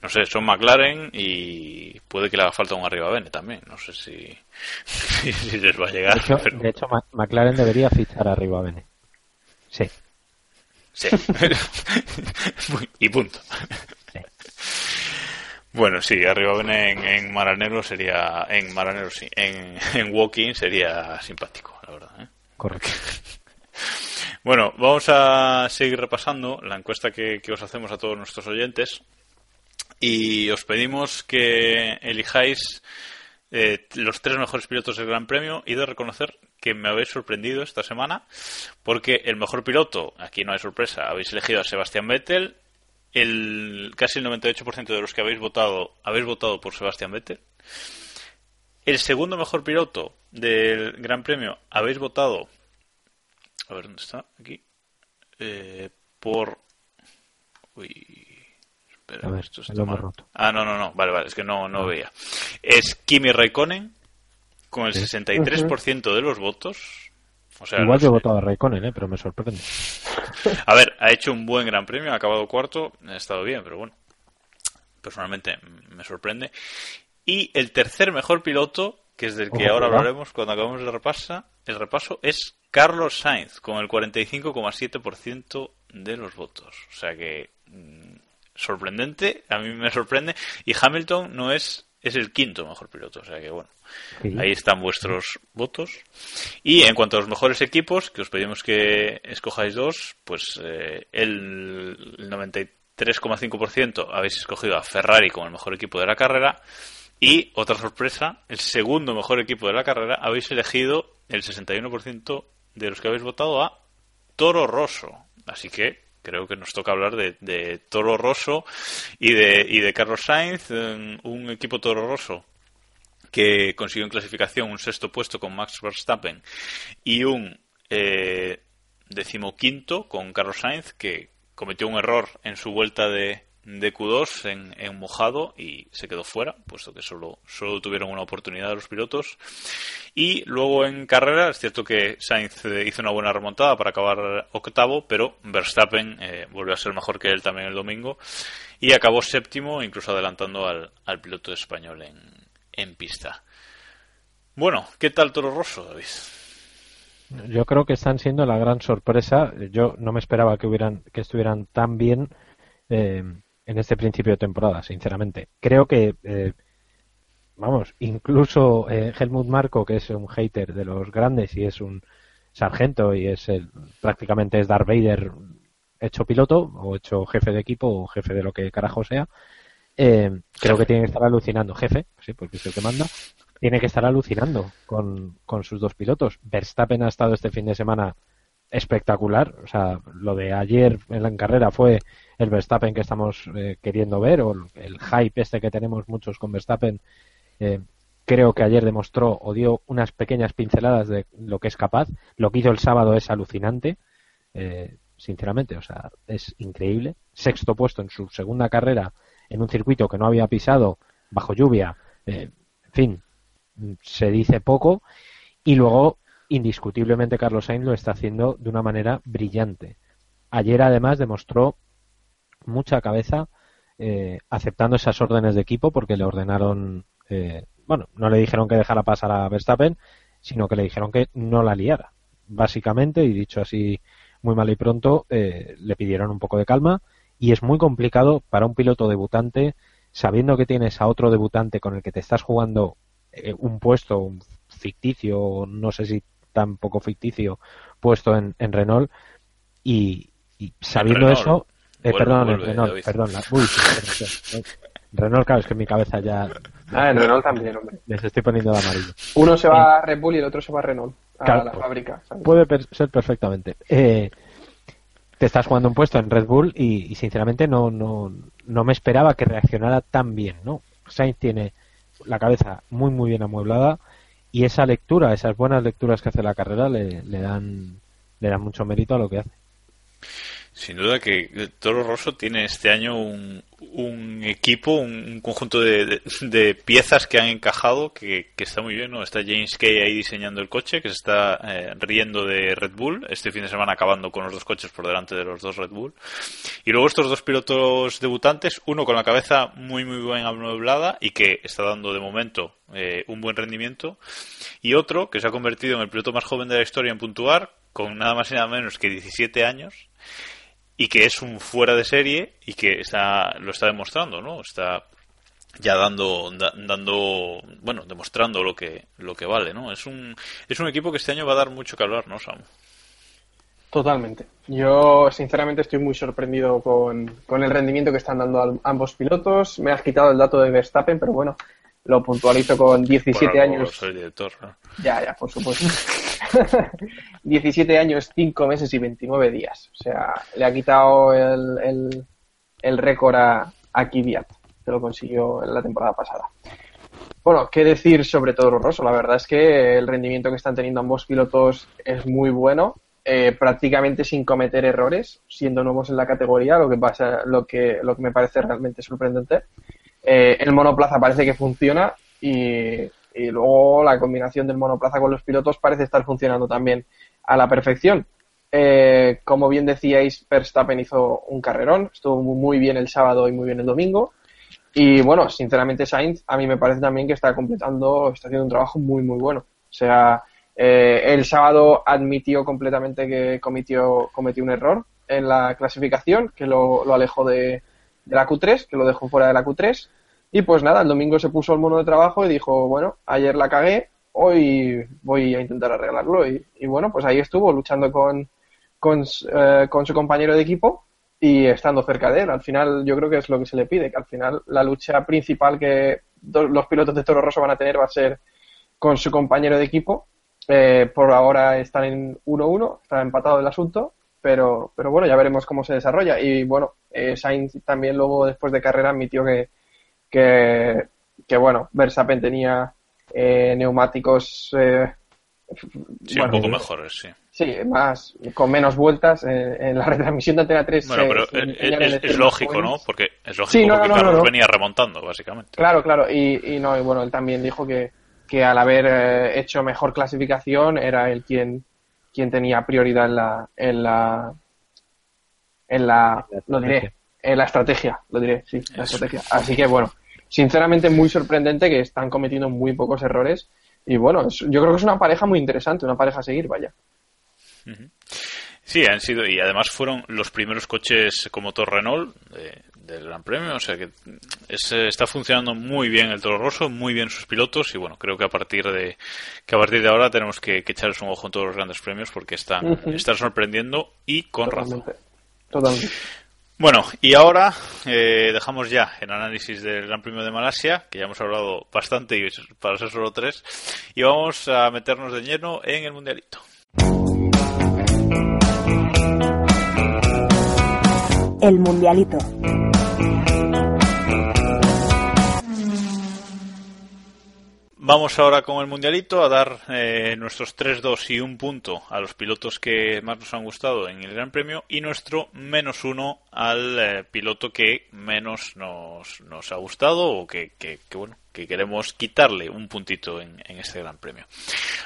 no sé, son McLaren y puede que le haga falta un arriba Bene también. No sé si, si, les va a llegar. De hecho, pero... de hecho, McLaren debería fichar arriba Bene. Sí. Sí. y punto. Sí. Bueno, sí, arriba Bene en, en Maranero sería. En Maranero sí. En, en Walking sería simpático, la verdad. ¿eh? Correcto. Bueno, vamos a seguir repasando la encuesta que, que os hacemos a todos nuestros oyentes y os pedimos que elijáis eh, los tres mejores pilotos del Gran Premio y de reconocer que me habéis sorprendido esta semana porque el mejor piloto, aquí no hay sorpresa, habéis elegido a Sebastián Vettel el casi el 98% de los que habéis votado habéis votado por Sebastián Vettel. El segundo mejor piloto del Gran Premio habéis votado. A ver dónde está. Aquí. Eh, por. Uy. Espera, A ver, esto está mal. roto. Ah, no, no, no. Vale, vale. Es que no, no veía. Es Kimi Raikkonen con el Sí. 63% de los votos. O sea, Igual los- yo he votado a Raikkonen, ¿eh? pero me sorprende. a ver, ha hecho un buen gran premio, ha acabado cuarto, ha estado bien, pero bueno, personalmente me sorprende. Y el tercer mejor piloto, que es del que Ojo, ahora hablaremos cuando acabemos el, repasa, el repaso, es Carlos Sainz, con el 45,7% de los votos. O sea que mm, sorprendente, a mí me sorprende. Y Hamilton no es, es el quinto mejor piloto, o sea que bueno. Sí. Ahí están vuestros votos. Y en cuanto a los mejores equipos, que os pedimos que escojáis dos, pues eh, el, el 93,5% habéis escogido a Ferrari como el mejor equipo de la carrera. Y otra sorpresa, el segundo mejor equipo de la carrera, habéis elegido el 61% de los que habéis votado a Toro Rosso. Así que creo que nos toca hablar de, de Toro Rosso y de, y de Carlos Sainz, eh, un equipo Toro Rosso que consiguió en clasificación un sexto puesto con Max Verstappen y un eh, decimoquinto con Carlos Sainz que cometió un error en su vuelta de, de Q2 en, mojado y se quedó fuera, puesto que solo, solo tuvieron una oportunidad los pilotos. Y luego en carrera, es cierto que Sainz eh, hizo una buena remontada para acabar octavo, pero Verstappen eh, volvió a ser mejor que él también el domingo y acabó séptimo, incluso adelantando al, al piloto español en, en pista. Bueno, ¿qué tal Toro Rosso, David? Yo creo que están siendo la gran sorpresa. Yo no me esperaba que hubieran, que estuvieran tan bien eh, en este principio de temporada, sinceramente. Creo que, eh, vamos, incluso eh, Helmut Marco, que es un hater de los grandes y es un sargento y es el, prácticamente es Darth Vader hecho piloto o hecho jefe de equipo o jefe de lo que carajo sea, eh, creo que tiene que estar alucinando, jefe, sí, porque es el que manda, tiene que estar alucinando con, con sus dos pilotos. Verstappen ha estado este fin de semana espectacular, o sea, lo de ayer en la carrera fue el Verstappen que estamos eh, queriendo ver, o el hype este que tenemos muchos con Verstappen, eh, creo que ayer demostró o dio unas pequeñas pinceladas de lo que es capaz. Lo que hizo el sábado es alucinante, eh, sinceramente, o sea, es increíble. Sexto puesto en su segunda carrera en un circuito que no había pisado bajo lluvia, en fin, se dice poco. Y luego, indiscutiblemente, Carlos Sainz lo está haciendo de una manera brillante. Ayer, además, demostró mucha cabeza eh, aceptando esas órdenes de equipo porque le ordenaron, eh, bueno, no le dijeron que dejara pasar a Verstappen, sino que le dijeron que no la liara, básicamente, y dicho así muy mal y pronto, eh, le pidieron un poco de calma y es muy complicado para un piloto debutante, sabiendo que tienes a otro debutante con el que te estás jugando eh, un puesto un ficticio, no sé si tan poco ficticio, puesto en, en Renault y, y sabiendo Renault. eso, eh, Vuelve, perdón, vuelve, Renault, David. perdón, la- uy, perdón, Renault, claro, es que en mi cabeza ya Ah, en Renault también, hombre. les estoy poniendo de amarillo. Uno se va a Red Bull y el otro se va a Renault, a Claro, la fábrica. ¿sabes? Puede ser perfectamente. Eh, te estás jugando un puesto en Red Bull y, y sinceramente no, no, no me esperaba que reaccionara tan bien, ¿no? Sainz tiene la cabeza muy muy bien amueblada y esa lectura, esas buenas lecturas que hace la carrera le, le dan le dan mucho mérito a lo que hace. Sin duda que Toro Rosso tiene este año un, un equipo, un, un conjunto de, de- de piezas que han encajado que, que está muy bien. ¿no? Está James Kay ahí diseñando el coche, que se está eh, riendo de Red Bull. Este fin de semana acabando con los dos coches por delante de los dos Red Bull. Y luego estos dos pilotos debutantes, uno con la cabeza muy muy bien amueblada y que está dando de momento eh, un buen rendimiento. Y otro que se ha convertido en el piloto más joven de la historia en puntuar, con nada más y nada menos que 17 años y que es un fuera de serie y que está lo está demostrando, ¿no? Está ya dando da- dando bueno demostrando lo que lo que vale, ¿no? Es un es un equipo que este año va a dar mucho que hablar, ¿no, Sam? Totalmente. Yo, sinceramente, estoy muy sorprendido con, con el rendimiento que están dando ambos pilotos. Me has quitado el dato de Verstappen, pero bueno, lo puntualizo con 17 Por algo años. Soy director, ¿no? Ya, ya, por supuesto. 17 años, 5 meses y 29 días. O sea, le ha quitado el, el, récord a, a Kvyat, que lo consiguió en la temporada pasada. Bueno, qué decir sobre Toro Rosso. La verdad es que el rendimiento que están teniendo ambos pilotos es muy bueno, eh, prácticamente sin cometer errores, siendo nuevos en la categoría, lo que pasa, lo que, lo que me parece realmente sorprendente. Eh, el monoplaza parece que funciona y, y luego la combinación del monoplaza con los pilotos parece estar funcionando también a la perfección. Eh, como bien decíais, Verstappen hizo un carrerón, estuvo muy bien el sábado y muy bien el domingo. Y bueno, sinceramente Sainz a mí me parece también que está completando, está haciendo un trabajo muy muy bueno. O sea, eh, el sábado admitió completamente que cometió, cometió un error en la clasificación, que lo, alejó de, de la Q3, que lo dejó fuera de la Q3. Y pues nada, el domingo se puso el mono de trabajo y dijo, bueno, ayer la cagué, hoy voy a intentar arreglarlo. Y, y bueno, pues ahí estuvo luchando con, con, eh, su compañero de equipo y estando cerca de él. Al final yo creo que es lo que se le pide, que al final la lucha principal que los pilotos de Toro Rosso van a tener va a ser con su compañero de equipo. Eh, por ahora están en 1-1, está empatado el asunto, pero, pero bueno, ya veremos cómo se desarrolla. Y bueno, eh, Sainz también luego después de carrera admitió que, que, que bueno, Verstappen tenía eh, neumáticos eh, sí, bueno, un poco mejores, sí. Sí, más, con menos vueltas. Eh, en la retransmisión de Antena 3. Bueno, pero se, es, es, es lógico, ¿no? Porque es lógico sí, no, porque no, no, Carlos venía remontando, básicamente. Claro, claro. Y, y, no, y bueno, él también dijo que, que al haber eh, hecho mejor clasificación era él quien, quien tenía prioridad en la, en la, en la, lo diré, en la estrategia, lo diré, sí, la estrategia. Así que bueno, sinceramente muy sorprendente que están cometiendo muy pocos errores y bueno, es, yo creo que es una pareja muy interesante, una pareja a seguir, vaya. Uh -huh. Sí, han sido, y además fueron los primeros coches con motor Renault de, del Gran Premio, o sea que es, está funcionando muy bien el Toro Rosso, muy bien sus pilotos, y bueno, creo que a partir de que a partir de ahora tenemos que, que echarles un ojo en todos los grandes premios porque están, uh -huh. están sorprendiendo y con Totalmente. razón. Totalmente. Bueno, y ahora eh, dejamos ya el análisis del Gran Premio de Malasia, que ya hemos hablado bastante y para ser solo tres, y vamos a meternos de lleno en el Mundialito. El Mundialito. Vamos ahora con el Mundialito a dar eh, nuestros 3-2 y un punto a los pilotos que más nos han gustado en el Gran Premio y nuestro menos uno al eh, piloto que menos nos, nos ha gustado o que, que, que, bueno que queremos quitarle un puntito en, en este Gran Premio.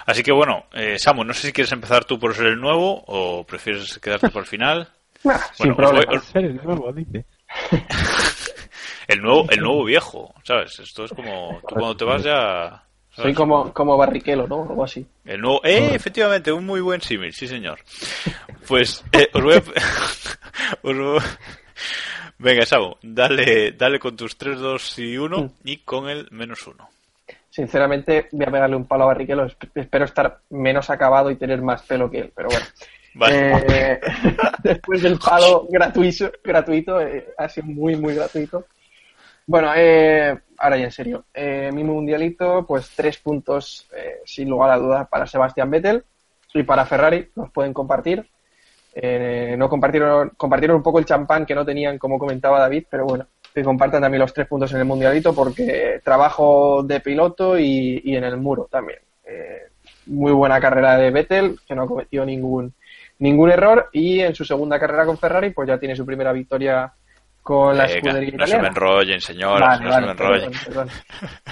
Así que bueno, eh, Samu, no sé si quieres empezar tú por ser el nuevo o prefieres quedarte por el final. Nah, bueno, sin problema. Voy... el nuevo, dice. el nuevo, el nuevo viejo, ¿sabes? Esto es como tú cuando te vas ya soy como, como Barrichello, ¿no? Algo así. El nuevo... Eh, efectivamente, un muy buen símil, sí señor. Pues eh, os voy a... os voy... Venga, Sabo, dale, dale con tus 3, 2 y 1 mm. y con el menos 1. Sinceramente, voy a pegarle un palo a Barrichello. Espero estar menos acabado y tener más pelo que él, pero bueno. Vale. Eh, después del palo gratuito, gratuito eh, ha sido muy, muy gratuito. Bueno, eh, ahora ya en serio. Eh, mi mundialito, pues tres puntos eh, sin lugar a dudas para Sebastián Vettel y para Ferrari, nos pueden compartir. Eh, no compartieron, compartieron un poco el champán que no tenían, como comentaba David, pero bueno, que compartan también los tres puntos en el mundialito porque trabajo de piloto y, y en el muro también. muy buena carrera de Vettel, que no cometió ningún, ningún error y en su segunda carrera con Ferrari, pues ya tiene su primera victoria con la escudería no italiana. se me enrollen, señoras, vale, no vale, se me enrollen. Perdón, perdón.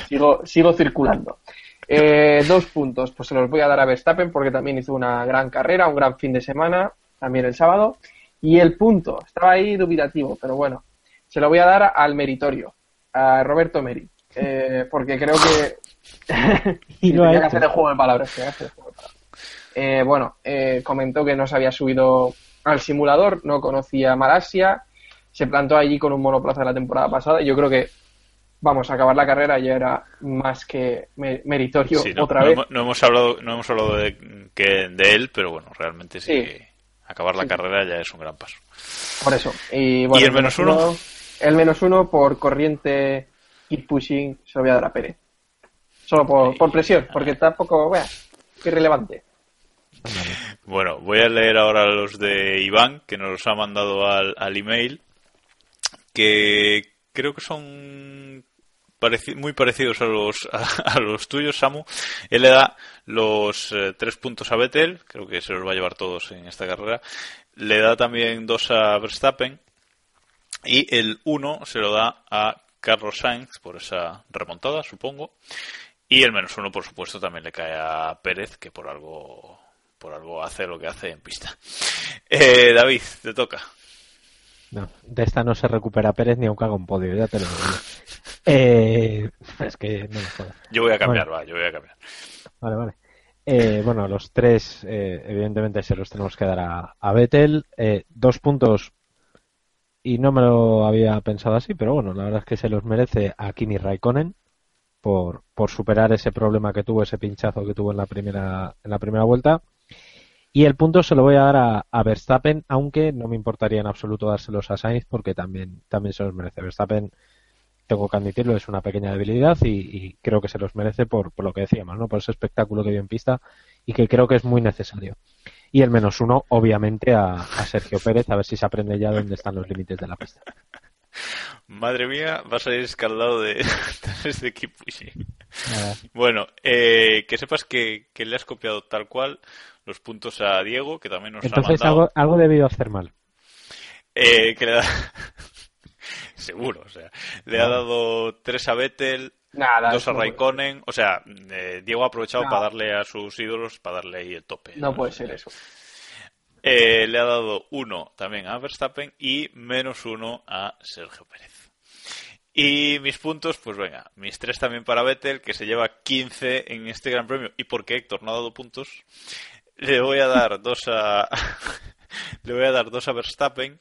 Sigo, sigo circulando. Eh, dos puntos, pues se los voy a dar a Verstappen porque también hizo una gran carrera, un gran fin de semana, también el sábado. Y el punto, estaba ahí dubitativo, pero bueno, se lo voy a dar al meritorio, a Roberto Meri, eh, porque creo que... y no tenía que hacer el juego de palabras. Que hacer el juego de palabras. Eh, bueno, comentó que no se había subido al simulador, no conocía Malasia, se plantó allí con un monoplaza la temporada pasada y yo creo que vamos a acabar la carrera ya era más que meritorio sí, no, otra no, vez. No, hemos hablado, no hemos hablado de, que, de él, pero bueno, realmente sí, sí. acabar la sí. carrera ya es un gran paso. Por eso. Y, bueno, ¿Y el menos uno? uno? El menos uno por corriente keep pushing se lo voy a dar a Pérez. Solo por, por presión, porque tampoco, vea, qué irrelevante. Bueno, voy a leer ahora los de Iván, que nos los ha mandado al, al email que creo que son muy parecidos a los, a, los tuyos, Samu. Él le da los eh, tres puntos a Vettel, creo que se los va a llevar todos en esta carrera. Le da también dos a Verstappen y el uno se lo da a Carlos Sainz por esa remontada, supongo. Y el menos uno, por supuesto, también le cae a Pérez, que por algo, por algo hace lo que hace en pista. Eh, David, te toca. No, de esta no se recupera Pérez ni aunque haga un podio, ya te lo digo. Eh, es que no me jodas. Yo voy a cambiar, va, yo voy a cambiar. Vale, vale. Eh, bueno, los tres, eh, evidentemente, se los tenemos que dar a, a Vettel. Eh, dos puntos, y no me lo había pensado así, pero bueno, la verdad es que se los merece a Kimi Raikkonen por, por superar ese problema que tuvo, ese pinchazo que tuvo en la primera, en la primera vuelta. Y el punto se lo voy a dar a, Verstappen, aunque no me importaría en absoluto dárselos a Sainz porque también, también se los merece. Verstappen, tengo que admitirlo, es una pequeña debilidad y, creo que se los merece por, por, lo que decíamos, ¿no? por ese espectáculo que dio en pista y que creo que es muy necesario. Y el menos uno, obviamente, a, Sergio Pérez, a ver si se aprende ya dónde están los límites de la pista. Madre mía, vas a ir escaldado de, este equipo. Bueno, eh, que sepas que, que, le has copiado tal cual los puntos a Diego, que también nos Entonces, ha mandado... algo, algo debido hacer mal. Eh, que le da... Seguro, o sea, le ha dado tres a Vettel, dos a Raikkonen, o sea, eh, Diego ha aprovechado para darle a sus ídolos, para darle ahí el tope. No, puede ser eso. Eh, le ha dado uno también a Verstappen y menos uno a Sergio Pérez. Y mis puntos, pues venga, mis tres también para Vettel, que se lleva 15 en este Gran Premio. ¿Y porque Héctor no ha dado puntos? Le voy a dar dos a. le voy a dar dos a Verstappen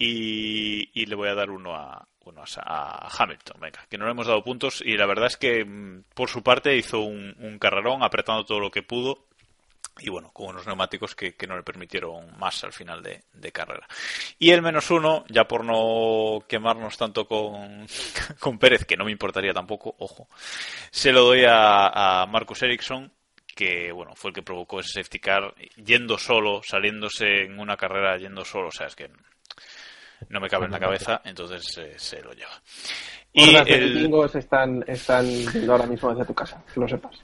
y, le voy a dar uno a, uno a, Hamilton, venga, que no le hemos dado puntos y la verdad es que mm, por su parte hizo un, carrerón apretando todo lo que pudo y bueno, con unos neumáticos que, no le permitieron más al final de, carrera. Y el menos uno, ya por no quemarnos tanto con, con Pérez, que no me importaría tampoco, ojo, se lo doy a, a Marcus Ericsson, que bueno, fue el que provocó ese safety car yendo solo, saliéndose en una carrera yendo solo, o sea, es que no me cabe en la cabeza, entonces eh, se lo lleva. Y los están, están ahora mismo hacia tu casa, que lo sepas.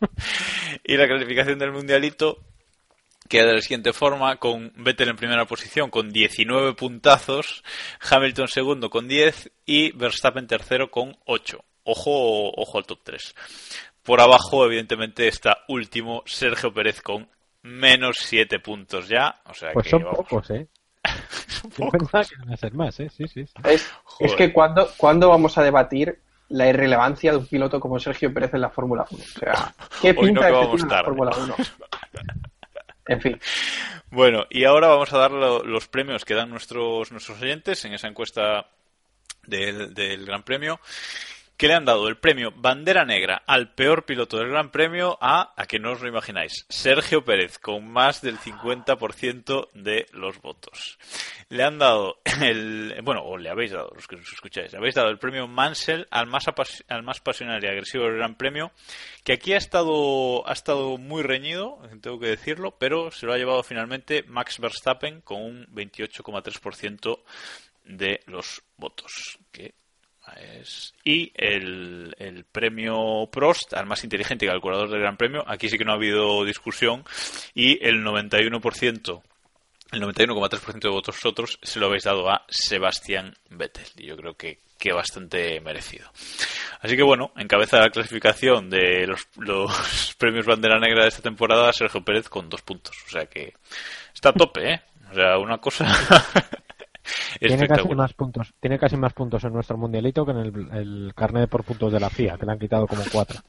y la clasificación del mundialito queda de la siguiente forma, con Vettel en primera posición con 19 puntazos, Hamilton segundo con 10 y Verstappen tercero con 8. Ojo, ojo al top 3. Por abajo, evidentemente, está último Sergio Pérez con menos 7 puntos ya. O sea pues que, son pocos, ¿eh? más, ¿eh? Es, que cuando, cuando vamos a debatir la irrelevancia de un piloto como Sergio Pérez en la Fórmula 1. O sea, ¿qué pinta no este la Fórmula 1? En fin. Bueno, y ahora vamos a dar los premios que dan nuestros, nuestros oyentes en esa encuesta del, del Gran Premio que le han dado el premio Bandera Negra al peor piloto del Gran Premio a, a que no os lo imagináis, Sergio Pérez, con más del 50% de los votos. Le han dado el, bueno, o le habéis dado, los que os escucháis, le habéis dado el premio Mansell al más, al más pasional y agresivo del Gran Premio, que aquí ha estado, ha estado muy reñido, tengo que decirlo, pero se lo ha llevado finalmente Max Verstappen con un 28,3% de los votos, que y el, premio Prost al más inteligente calculador del Gran Premio. Aquí sí que no ha habido discusión. Y el 91%, el 91,3% de votos otros se lo habéis dado a Sebastián Vettel. Y yo creo que, que bastante merecido. Así que bueno, encabeza la clasificación de los, los premios Bandera Negra de esta temporada Sergio Pérez con dos puntos. O sea que está a tope, ¿eh? O sea, una cosa tiene casi más puntos tiene casi más puntos en nuestro mundialito que en el, el carnet por puntos de la FIA que le han quitado como cuatro,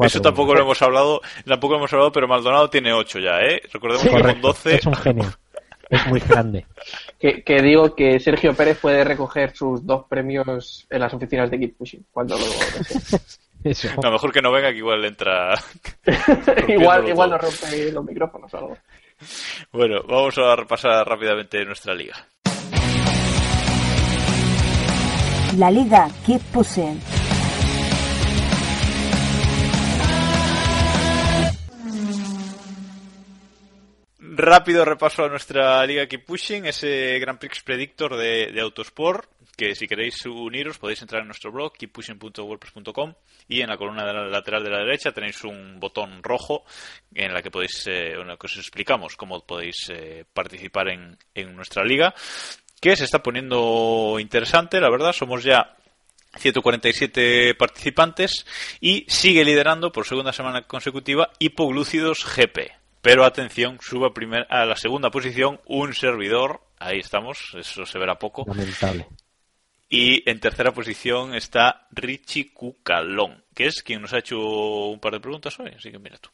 eso tampoco lo hemos hablado tampoco lo hemos hablado pero Maldonado tiene ocho ya eh recordemos que con 12 es un genio es muy grande que, que, digo que Sergio Pérez puede recoger sus dos premios en las oficinas de Keep Pushing cuando lo Eso. No, mejor que no venga, que igual entra. igual igual nos rompe los micrófonos o algo. Bueno, vamos a repasar rápidamente nuestra liga. La liga Keep Pushing. rápido repaso a nuestra liga Keep Pushing, ese Grand Prix Predictor de, de Autosport, que si queréis uniros podéis entrar en nuestro blog keeppushing.wordpress.com y en la columna de la lateral de la derecha tenéis un botón rojo en la que podéis, eh, en la que os explicamos cómo podéis eh, participar en, en nuestra liga, que se está poniendo interesante, la verdad, somos ya 147 participantes y sigue liderando por segunda semana consecutiva Hipoglúcidos GP. Pero atención, sube a, primer, a la segunda posición un servidor. Ahí estamos, eso se verá poco. Lamentable. Y en tercera posición está Richie Cucalón, que es quien nos ha hecho un par de preguntas hoy, así que mira tú.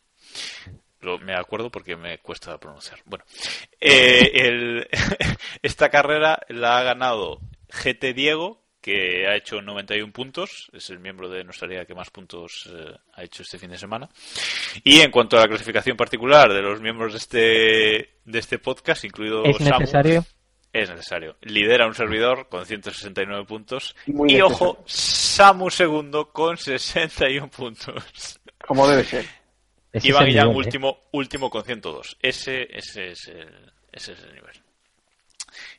Lo, me acuerdo porque me cuesta pronunciar. Bueno, eh, el, esta carrera la ha ganado GT Diego, que ha hecho 91 puntos, es el miembro de nuestra liga que más puntos eh, ha hecho este fin de semana. Y en cuanto a la clasificación particular de los miembros de este, de este podcast, incluido ¿Es Samu, necesario? es necesario. Lidera un servidor con 169 puntos. Muy y necesario. ojo, Samu segundo con 61 puntos. Como debe ser. Ese Iván es el Guillán nivel, ¿eh? último, último con 102. Ese, ese, es el, ese es el nivel.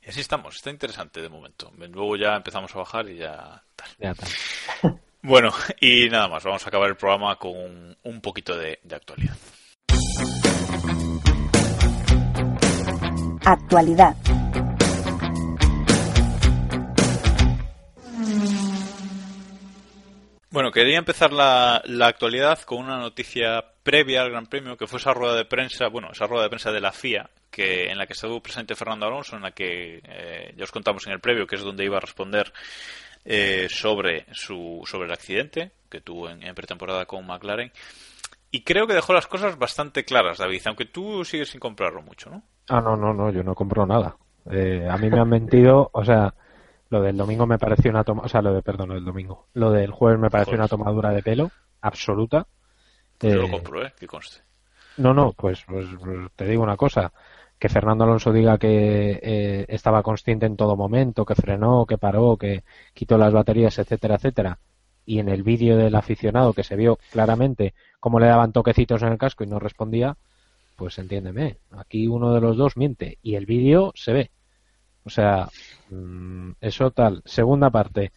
Y así estamos, está interesante de momento. Luego ya empezamos a bajar y ya tal. Ya está. Bueno, y nada más, vamos a acabar el programa con un, un poquito de, de actualidad. Actualidad. Bueno, quería empezar la, la actualidad con una noticia previa al Gran Premio, que fue esa rueda de prensa, bueno, esa rueda de prensa de la FIA, que en la que estuvo presente Fernando Alonso, en la que eh, ya os contamos en el previo, que es donde iba a responder eh, sobre su sobre el accidente que tuvo en, en pretemporada con McLaren. Y creo que dejó las cosas bastante claras, David, aunque tú sigues sin comprarlo mucho, ¿no? Ah, no, no, no, yo no compro nada. Eh, a mí me han mentido, o sea, lo del domingo me pareció una toma, o sea, lo de, perdón, lo del domingo, lo del jueves me pareció una tomadura de pelo absoluta. Yo lo Eh, compro, ¿eh? Que conste. No, no, pues, pues, pues te digo una cosa. Que Fernando Alonso diga que eh, estaba consciente en todo momento, que frenó, que paró, que quitó las baterías, etcétera, etcétera. Y en el vídeo del aficionado que se vio claramente cómo le daban toquecitos en el casco y no respondía, pues entiéndeme. Aquí uno de los dos miente y el vídeo se ve. O sea, mm, eso tal. Segunda parte.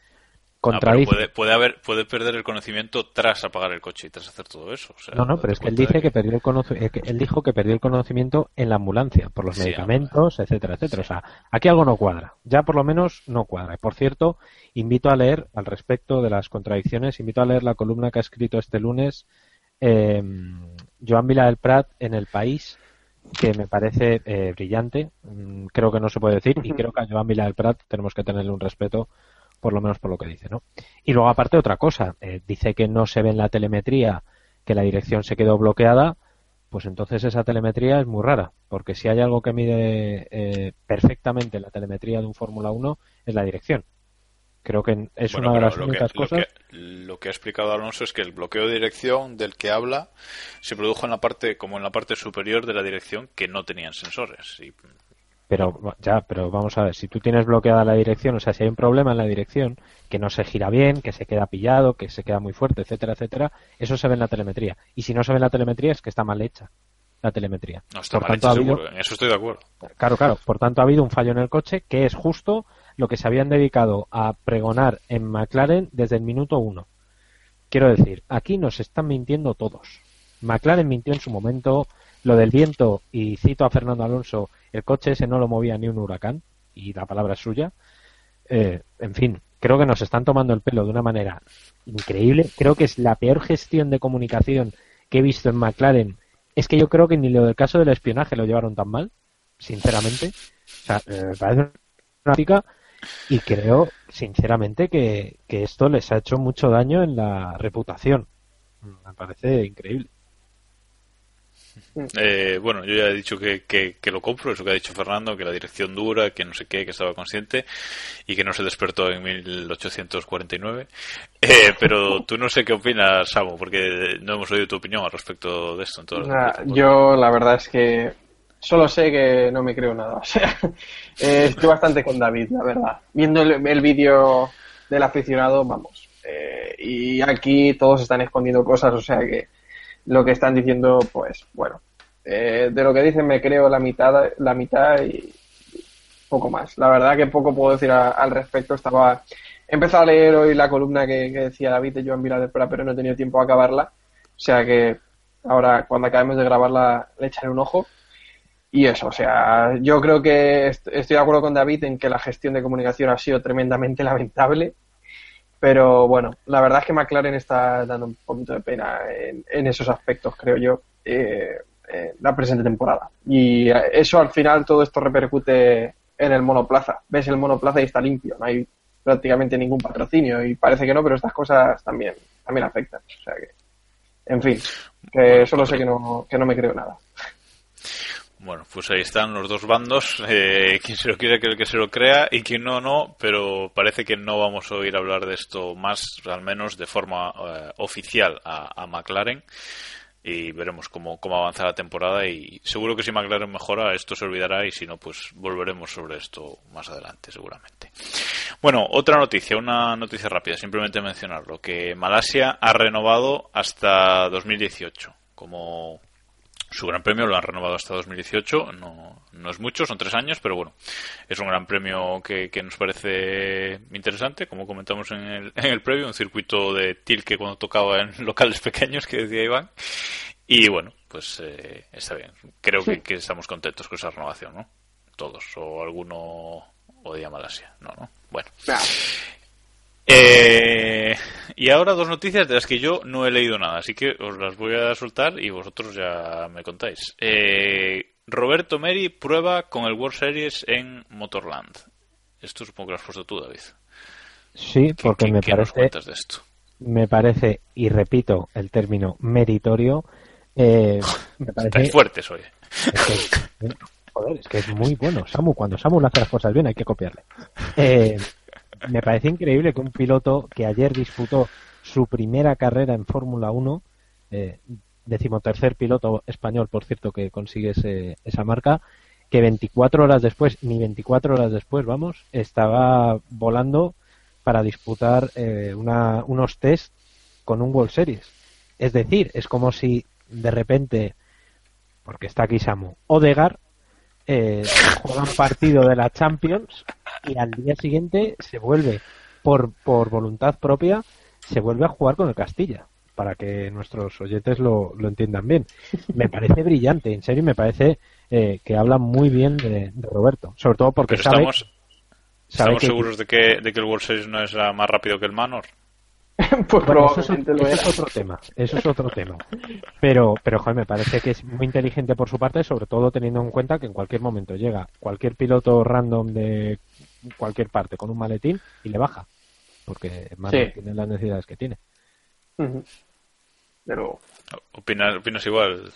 Ah, pero Contradice. puede, puede, haber, puede perder el conocimiento tras apagar el coche y tras hacer todo eso. o sea, No, no, pero es que él dice que perdió el conoci- eh, él dijo que perdió el conocimiento en la ambulancia por los Sí, medicamentos, etcétera, etcétera. O sea, aquí algo no cuadra. Ya por lo menos no cuadra. Y por cierto, invito a leer al respecto de las contradicciones, invito a leer la columna que ha escrito este lunes eh, Joan Vila del Prat en El País, que me parece eh, brillante. Mm, Creo que no se puede decir y creo que a Joan Vila del Prat tenemos que tenerle un respeto por lo menos por lo que dice, ¿no? Y luego aparte otra cosa, eh, dice que no se ve en la telemetría que la dirección se quedó bloqueada, pues entonces esa telemetría es muy rara, porque si hay algo que mide eh, perfectamente la telemetría de un Fórmula 1 es la dirección. Creo que es Bueno, una de las lo únicas que, lo cosas. que- Lo que, ha explicado Alonso es que el bloqueo de dirección del que habla se produjo en la parte, como en la parte superior de la dirección que no tenían sensores. Y, Pero ya, pero vamos a ver, si tú tienes bloqueada la dirección, o sea, si hay un problema en la dirección, que no se gira bien, que se queda pillado, que se queda muy fuerte, etcétera, etcétera, eso se ve en la telemetría. Y si no se ve en la telemetría es que está mal hecha la telemetría. no está Por mal tanto, hecho, ha habido- seguro. En eso estoy de acuerdo. Claro, claro. Por tanto, ha habido un fallo en el coche que es justo lo que se habían dedicado a pregonar en McLaren desde el minuto uno. Quiero decir, aquí nos están mintiendo todos. McLaren mintió en su momento, lo del viento, y cito a Fernando Alonso, el coche ese no lo movía ni un huracán, y la palabra suya. Eh, en fin, creo que nos están tomando el pelo de una manera increíble. Creo que es la peor gestión de comunicación que he visto en McLaren. Es que yo creo que ni lo del caso del espionaje lo llevaron tan mal, sinceramente. O sea, eh, me parece una y creo, sinceramente, que, que esto les ha hecho mucho daño en la reputación. Me parece increíble. Eh, bueno, yo ya he dicho que, que, que lo compro, eso que ha dicho Fernando, que la dirección dura, que no sé qué, que estaba consciente y que no se despertó en 1849. Eh, pero tú no sé qué opinas, Samu, porque no hemos oído tu opinión al respecto de esto. En todas las Nah, noticias. yo la verdad es que solo sé que no me creo nada. O sea, eh, estoy bastante con David, la verdad. Viendo el, el vídeo del aficionado, vamos. eh, y aquí todos están escondiendo cosas, o sea que lo que están diciendo, pues bueno, eh, de lo que dicen me creo la mitad, la mitad y poco más. La verdad que poco puedo decir a- al respecto. Estaba he a leer hoy la columna que, decía David de Joan pero no he tenido tiempo a acabarla. O sea que ahora cuando acabemos de grabarla le echaré un ojo. Y eso, o sea, yo creo que est- estoy de acuerdo con David en que la gestión de comunicación ha sido tremendamente lamentable. Pero bueno, la verdad es que McLaren está dando un poquito de pena en, en esos aspectos, creo yo, eh, eh, la presente temporada. Y eso al final, todo esto repercute en el monoplaza. Ves el monoplaza y está limpio, no hay prácticamente ningún patrocinio. Y parece que no, pero estas cosas también, también afectan. O sea que, en fin, que solo sé que no, que no me creo nada. Bueno, pues ahí están los dos bandos. Eh, quien se lo quiera que el que se lo crea y quien no, no. Pero parece que no vamos a oír hablar de esto más, al menos de forma eh, oficial a, a McLaren. Y veremos cómo, cómo avanza la temporada. Y seguro que si McLaren mejora, esto se olvidará. Y si no, pues volveremos sobre esto más adelante, seguramente. Bueno, otra noticia, una noticia rápida, simplemente mencionarlo. Que Malasia ha renovado hasta 2018 como su gran premio lo han renovado hasta 2018 no, no es mucho, son tres años pero bueno, es un gran premio que, que nos parece interesante como comentamos en el, en el previo, un circuito de tilque cuando tocaba en locales pequeños que decía Iván y bueno, pues eh, está bien creo que, que estamos contentos con esa renovación, ¿no? todos, o alguno odia Malasia, no, no, bueno eh, y ahora dos noticias de las que yo no he leído nada, así que os las voy a soltar y vosotros ya me contáis. Eh, Roberto Meri prueba con el World Series en Motorland. Esto supongo que lo has puesto tú, David. Sí, porque me ¿Qué parece, de esto? me parece, y repito el término meritorio, eh, me parece Estáis fuertes hoy. Es que, joder, es que es muy bueno. Samu, cuando Samu le hace las cosas bien, hay que copiarle. Eh, me parece increíble que un piloto que ayer disputó su primera carrera en Fórmula 1, eh, decimotercer piloto español, por cierto, que consigue ese- esa marca, que 24 horas después, ni 24 horas después, vamos, estaba volando para disputar eh, una- unos test con un World Series. Es decir, es como si de repente porque está aquí Samu, Odegar eh, juega un partido de la Champions y al día siguiente se vuelve, por, por voluntad propia, se vuelve a jugar con el Castilla, para que nuestros oyentes lo, lo entiendan bien. Me parece brillante, en serio, me parece eh, que habla muy bien de, de Roberto, sobre todo porque Pero sabe, estamos, sabe ¿estamos que- seguros de que, de que el World Series no es más rápido que el Manor. Pues Bueno, eso, es, lo eso es otro tema, eso es otro tema. Pero, pero joder, me parece que es muy inteligente por su parte, sobre todo teniendo en cuenta que en cualquier momento llega cualquier piloto random de cualquier parte con un maletín y le baja, porque Manuel Sí. tiene las necesidades que tiene. Ujú. Pero ¿Opinas, opinas igual,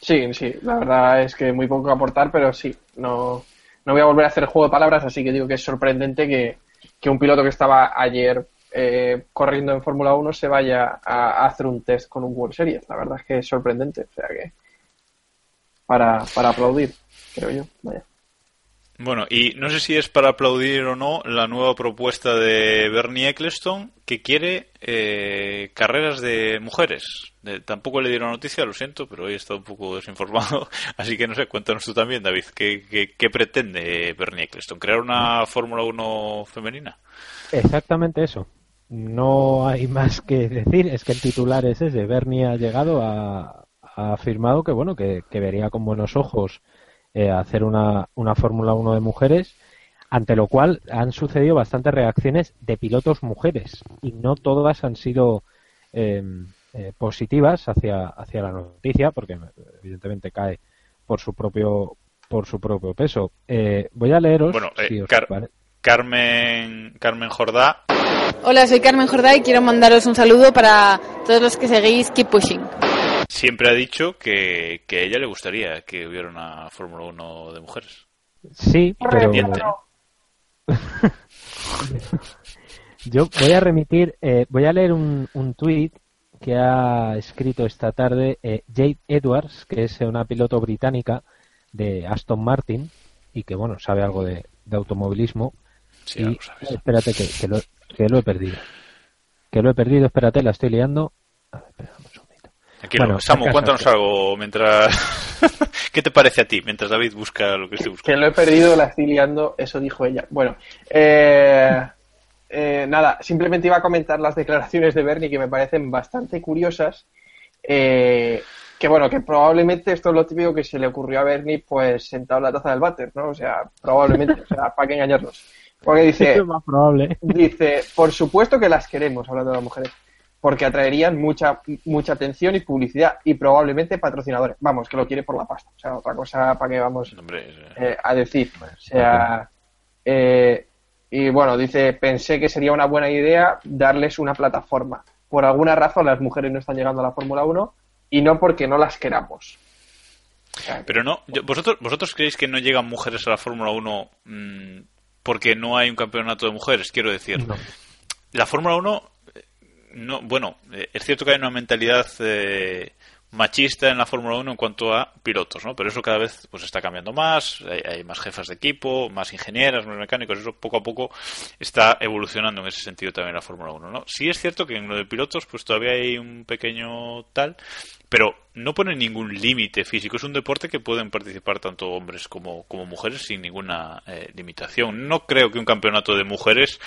sí, sí, la verdad es que muy poco que aportar, pero sí, no, no voy a volver a hacer juego de palabras, así que digo que es sorprendente que, que un piloto que estaba ayer eh, corriendo en Fórmula 1 se vaya a, a hacer un test con un World Series. La verdad es que es sorprendente, o sea que para, para aplaudir, creo yo. Vaya. Bueno, y no sé si es para aplaudir o no la nueva propuesta de Bernie Eccleston que quiere eh, carreras de mujeres. Tampoco le dieron noticia, lo siento, pero hoy he estado un poco desinformado. Así que no sé, cuéntanos tú también, David, ¿qué, qué, qué pretende Bernie Eccleston? ¿Crear una Fórmula 1 femenina? Exactamente eso. No hay más que decir, es que el titular es ese. Bernie ha llegado a, ha afirmado que bueno, que, que vería con buenos ojos eh, hacer una, una Fórmula 1 de mujeres, ante lo cual han sucedido bastantes reacciones de pilotos mujeres y no todas han sido eh, eh, positivas hacia, hacia la noticia, porque evidentemente cae por su propio por su propio peso. Eh, voy a leeros. Bueno, eh, si os Car- pare- Carmen, Carmen Jordá Hola, soy Carmen Jordá y quiero mandaros un saludo para todos los que seguís Keep Pushing. Siempre ha dicho que, que a ella le gustaría que hubiera una Fórmula 1 de mujeres. Sí, pero yo voy a remitir, eh, voy a leer un, un tuit que ha escrito esta tarde eh, Jade Edwards, que es una piloto británica de Aston Martin y que, bueno, sabe algo de, de automovilismo. Sí, y, algo sabes. espérate, que, que lo, que lo he perdido. Que lo he perdido, espérate, la estoy liando. Tranquilo. Bueno, Samu, cuéntanos que- algo mientras... ¿Qué te parece a ti mientras David busca lo que estoy buscando? Que lo he perdido, la estoy liando, eso dijo ella. Bueno, eh, eh, nada, simplemente iba a comentar las declaraciones de Bernie que me parecen bastante curiosas. Eh, que bueno, que probablemente esto es lo típico que se le ocurrió a Bernie, pues sentado en la taza del váter, ¿no? O sea, probablemente, o sea, para qué engañarnos. Porque dice, Es más probable. dice, por supuesto que las queremos, hablando de las mujeres, porque atraerían mucha mucha atención y publicidad y probablemente patrocinadores. Vamos, que lo quiere por la pasta. O sea, otra cosa para que vamos Hombre, eh, a decir. O sea, eh, y bueno, dice, pensé que sería una buena idea darles una plataforma. Por alguna razón las mujeres no están llegando a la Fórmula 1 y no porque no las queramos. Pero no, yo- ¿vosotros, ¿vosotros creéis que no llegan mujeres a la Fórmula 1 mm, porque no hay un campeonato de mujeres? Quiero decir, la Fórmula 1, eh, no, bueno, eh, es cierto que hay una mentalidad eh, machista en la Fórmula 1 en cuanto a pilotos, ¿no? Pero eso cada vez pues está cambiando más, hay, hay más jefas de equipo, más ingenieras, más mecánicos, eso poco a poco está evolucionando en ese sentido también la Fórmula 1, ¿no? Sí es cierto que en lo de pilotos pues todavía hay un pequeño tal, pero no pone ningún límite físico. Es un deporte que pueden participar tanto hombres como, como mujeres sin ninguna eh, limitación. No creo que un campeonato de mujeres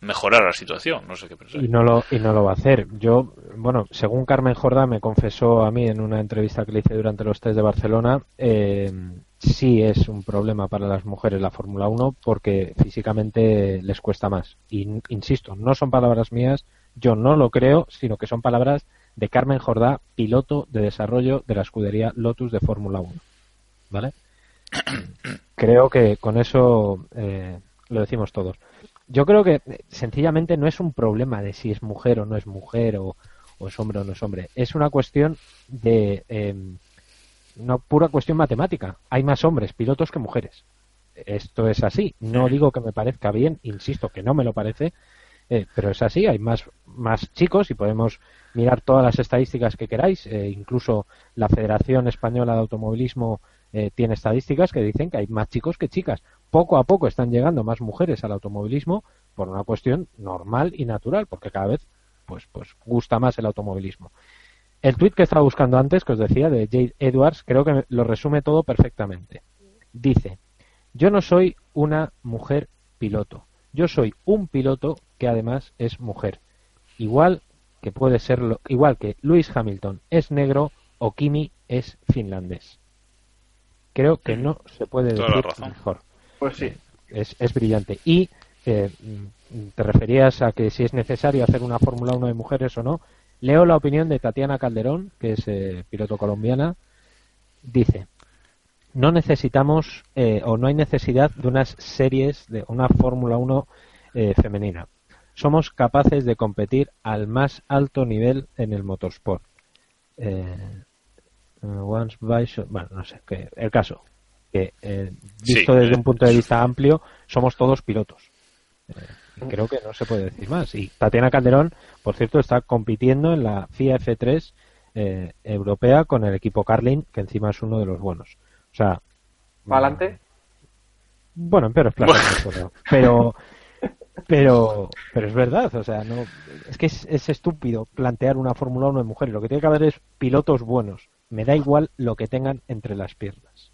mejorara la situación. No sé qué pensar. Y no lo y no lo va a hacer. Yo, bueno, según Carmen Jordá me confesó a mí en una entrevista que le hice durante los test de Barcelona, eh, sí es un problema para las mujeres la Fórmula 1 porque físicamente les cuesta más. Y insisto, no son palabras mías, yo no lo creo, sino que son palabras de Carmen Jordá, piloto de desarrollo de la escudería Lotus de Fórmula 1. ¿Vale? Creo que con eso eh, lo decimos todos. Yo creo que eh, sencillamente no es un problema de si es mujer o no es mujer o, o es hombre o no es hombre. Es una cuestión de eh, una pura cuestión matemática. Hay más hombres pilotos que mujeres. Esto es así. No digo que me parezca bien, insisto que no me lo parece, eh, pero es así. Hay más, más chicos y podemos mirar todas las estadísticas que queráis. Eh, incluso la Federación Española de Automovilismo eh, tiene estadísticas que dicen que hay más chicos que chicas. Poco a poco están llegando más mujeres al automovilismo por una cuestión normal y natural, porque cada vez pues, pues gusta más el automovilismo. El tuit que estaba buscando antes, que os decía, de Jade Edwards, creo que lo resume todo perfectamente. Dice, yo no soy una mujer piloto, yo soy un piloto que además es mujer. Igual que puede serlo, igual que Lewis Hamilton es negro o Kimi es finlandés. Creo que no se puede Toda decir razón. mejor. Pues sí. Es, es brillante. Y eh, mm, te referías a que si es necesario hacer una Fórmula 1 de mujeres o no. Leo la opinión de Tatiana Calderón, que es eh, piloto colombiana. Dice, no necesitamos eh, o no hay necesidad de unas series de una Fórmula 1 eh, femenina. Somos capaces de competir al más alto nivel en el motorsport. Once by bueno, no sé, que el caso que eh, visto Sí, desde eh, un punto de vista amplio somos todos pilotos. Eh, y creo que no se puede decir más. Y Tatiana Calderón, por cierto, está compitiendo en la FIA F3 eh, europea con el equipo Carlin, que encima es uno de los buenos. O sea, ¿Para adelante? bueno, en peores plazas, pero, pero pero pero es verdad, o sea, no es que es, es estúpido plantear una Fórmula 1 de mujeres, lo que tiene que haber es pilotos buenos. Me da igual lo que tengan entre las piernas.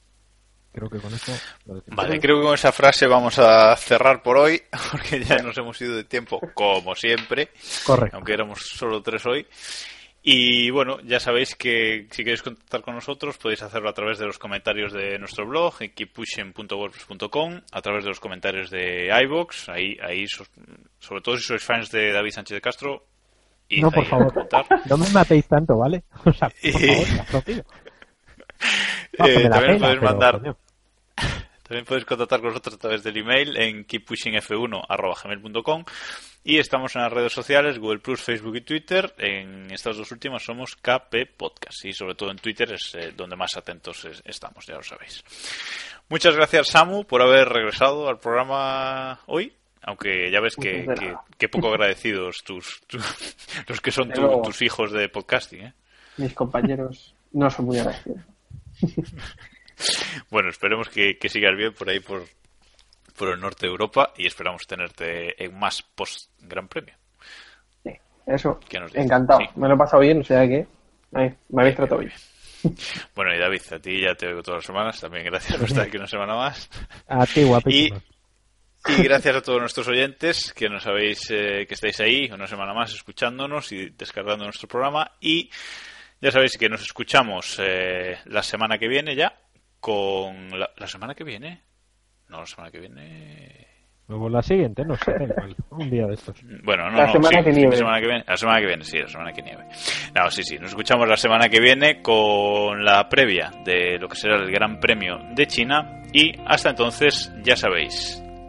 Creo que con eso lo decimos. Vale, creo que con esa frase vamos a cerrar por hoy, porque ya nos hemos ido de tiempo, como siempre. Correcto. Aunque éramos solo tres hoy. Y bueno, ya sabéis que si queréis contactar con nosotros podéis hacerlo a través de los comentarios de nuestro blog, en keeppushing.wordpress.com, a través de los comentarios de iVoox, ahí, ahí so- sobre todo si sois fans de David Sánchez de Castro, No, por favor, no me matéis tanto, ¿vale? O sea, por favor. No, Eh, la también podéis pero, mandar coño. También podéis contactar con nosotros a través del email en keeppushingf1.gmail.com y estamos en las redes sociales, Google Plus, Facebook y Twitter. En estas dos últimas somos KP Podcast y sobre todo en Twitter es eh, donde más atentos es- estamos, ya lo sabéis. Muchas gracias Samu por haber regresado al programa hoy. Aunque ya ves que, Pues que, poco agradecidos tus, tu- los que son tu- tus hijos de podcasting. ¿eh? Mis compañeros no son muy agradecidos. Bueno, esperemos que, que sigas bien por ahí, por, por el norte de Europa, y esperamos tenerte en más post Gran Premio. Eso, ¿Qué nos dices? encantado. Sí. Me lo he pasado bien, o sea que Ay, me habéis tratado bien. Bueno, y David, a ti ya te veo todas las semanas. También gracias por estar aquí una semana más. A ti, guapísimo. Y, y gracias a todos nuestros oyentes que nos habéis, eh, que estáis ahí una semana más escuchándonos y descargando nuestro programa. Y ya sabéis que nos escuchamos eh, la semana que viene ya con la, la semana que viene. No, la semana que viene. Luego la siguiente, no sé, un día de estos. Bueno, no, La no, semana sí, que nieve. La semana que viene, la semana que viene, sí, la semana que nieve. No, sí, sí, nos escuchamos la semana que viene con la previa de lo que será el Gran Premio de China y hasta entonces, ya sabéis,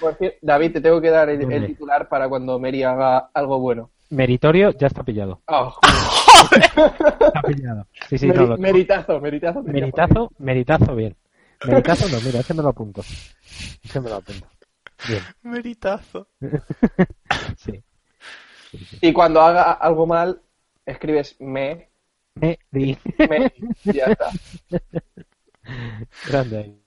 Por cierto, David, te tengo que dar el, titular para cuando Mary haga algo bueno. Meritorio ya está pillado. Oh, Está pillado. Sí, sí, Meri- no, meritazo, meritazo. Meritazo, meritazo bien. Meritazo no, mira, ese me lo apunto. Ese me lo apunto. Bien. Meritazo. Sí. Y cuando haga algo mal, escribes me, Meri. me, y ya está. Grande ahí.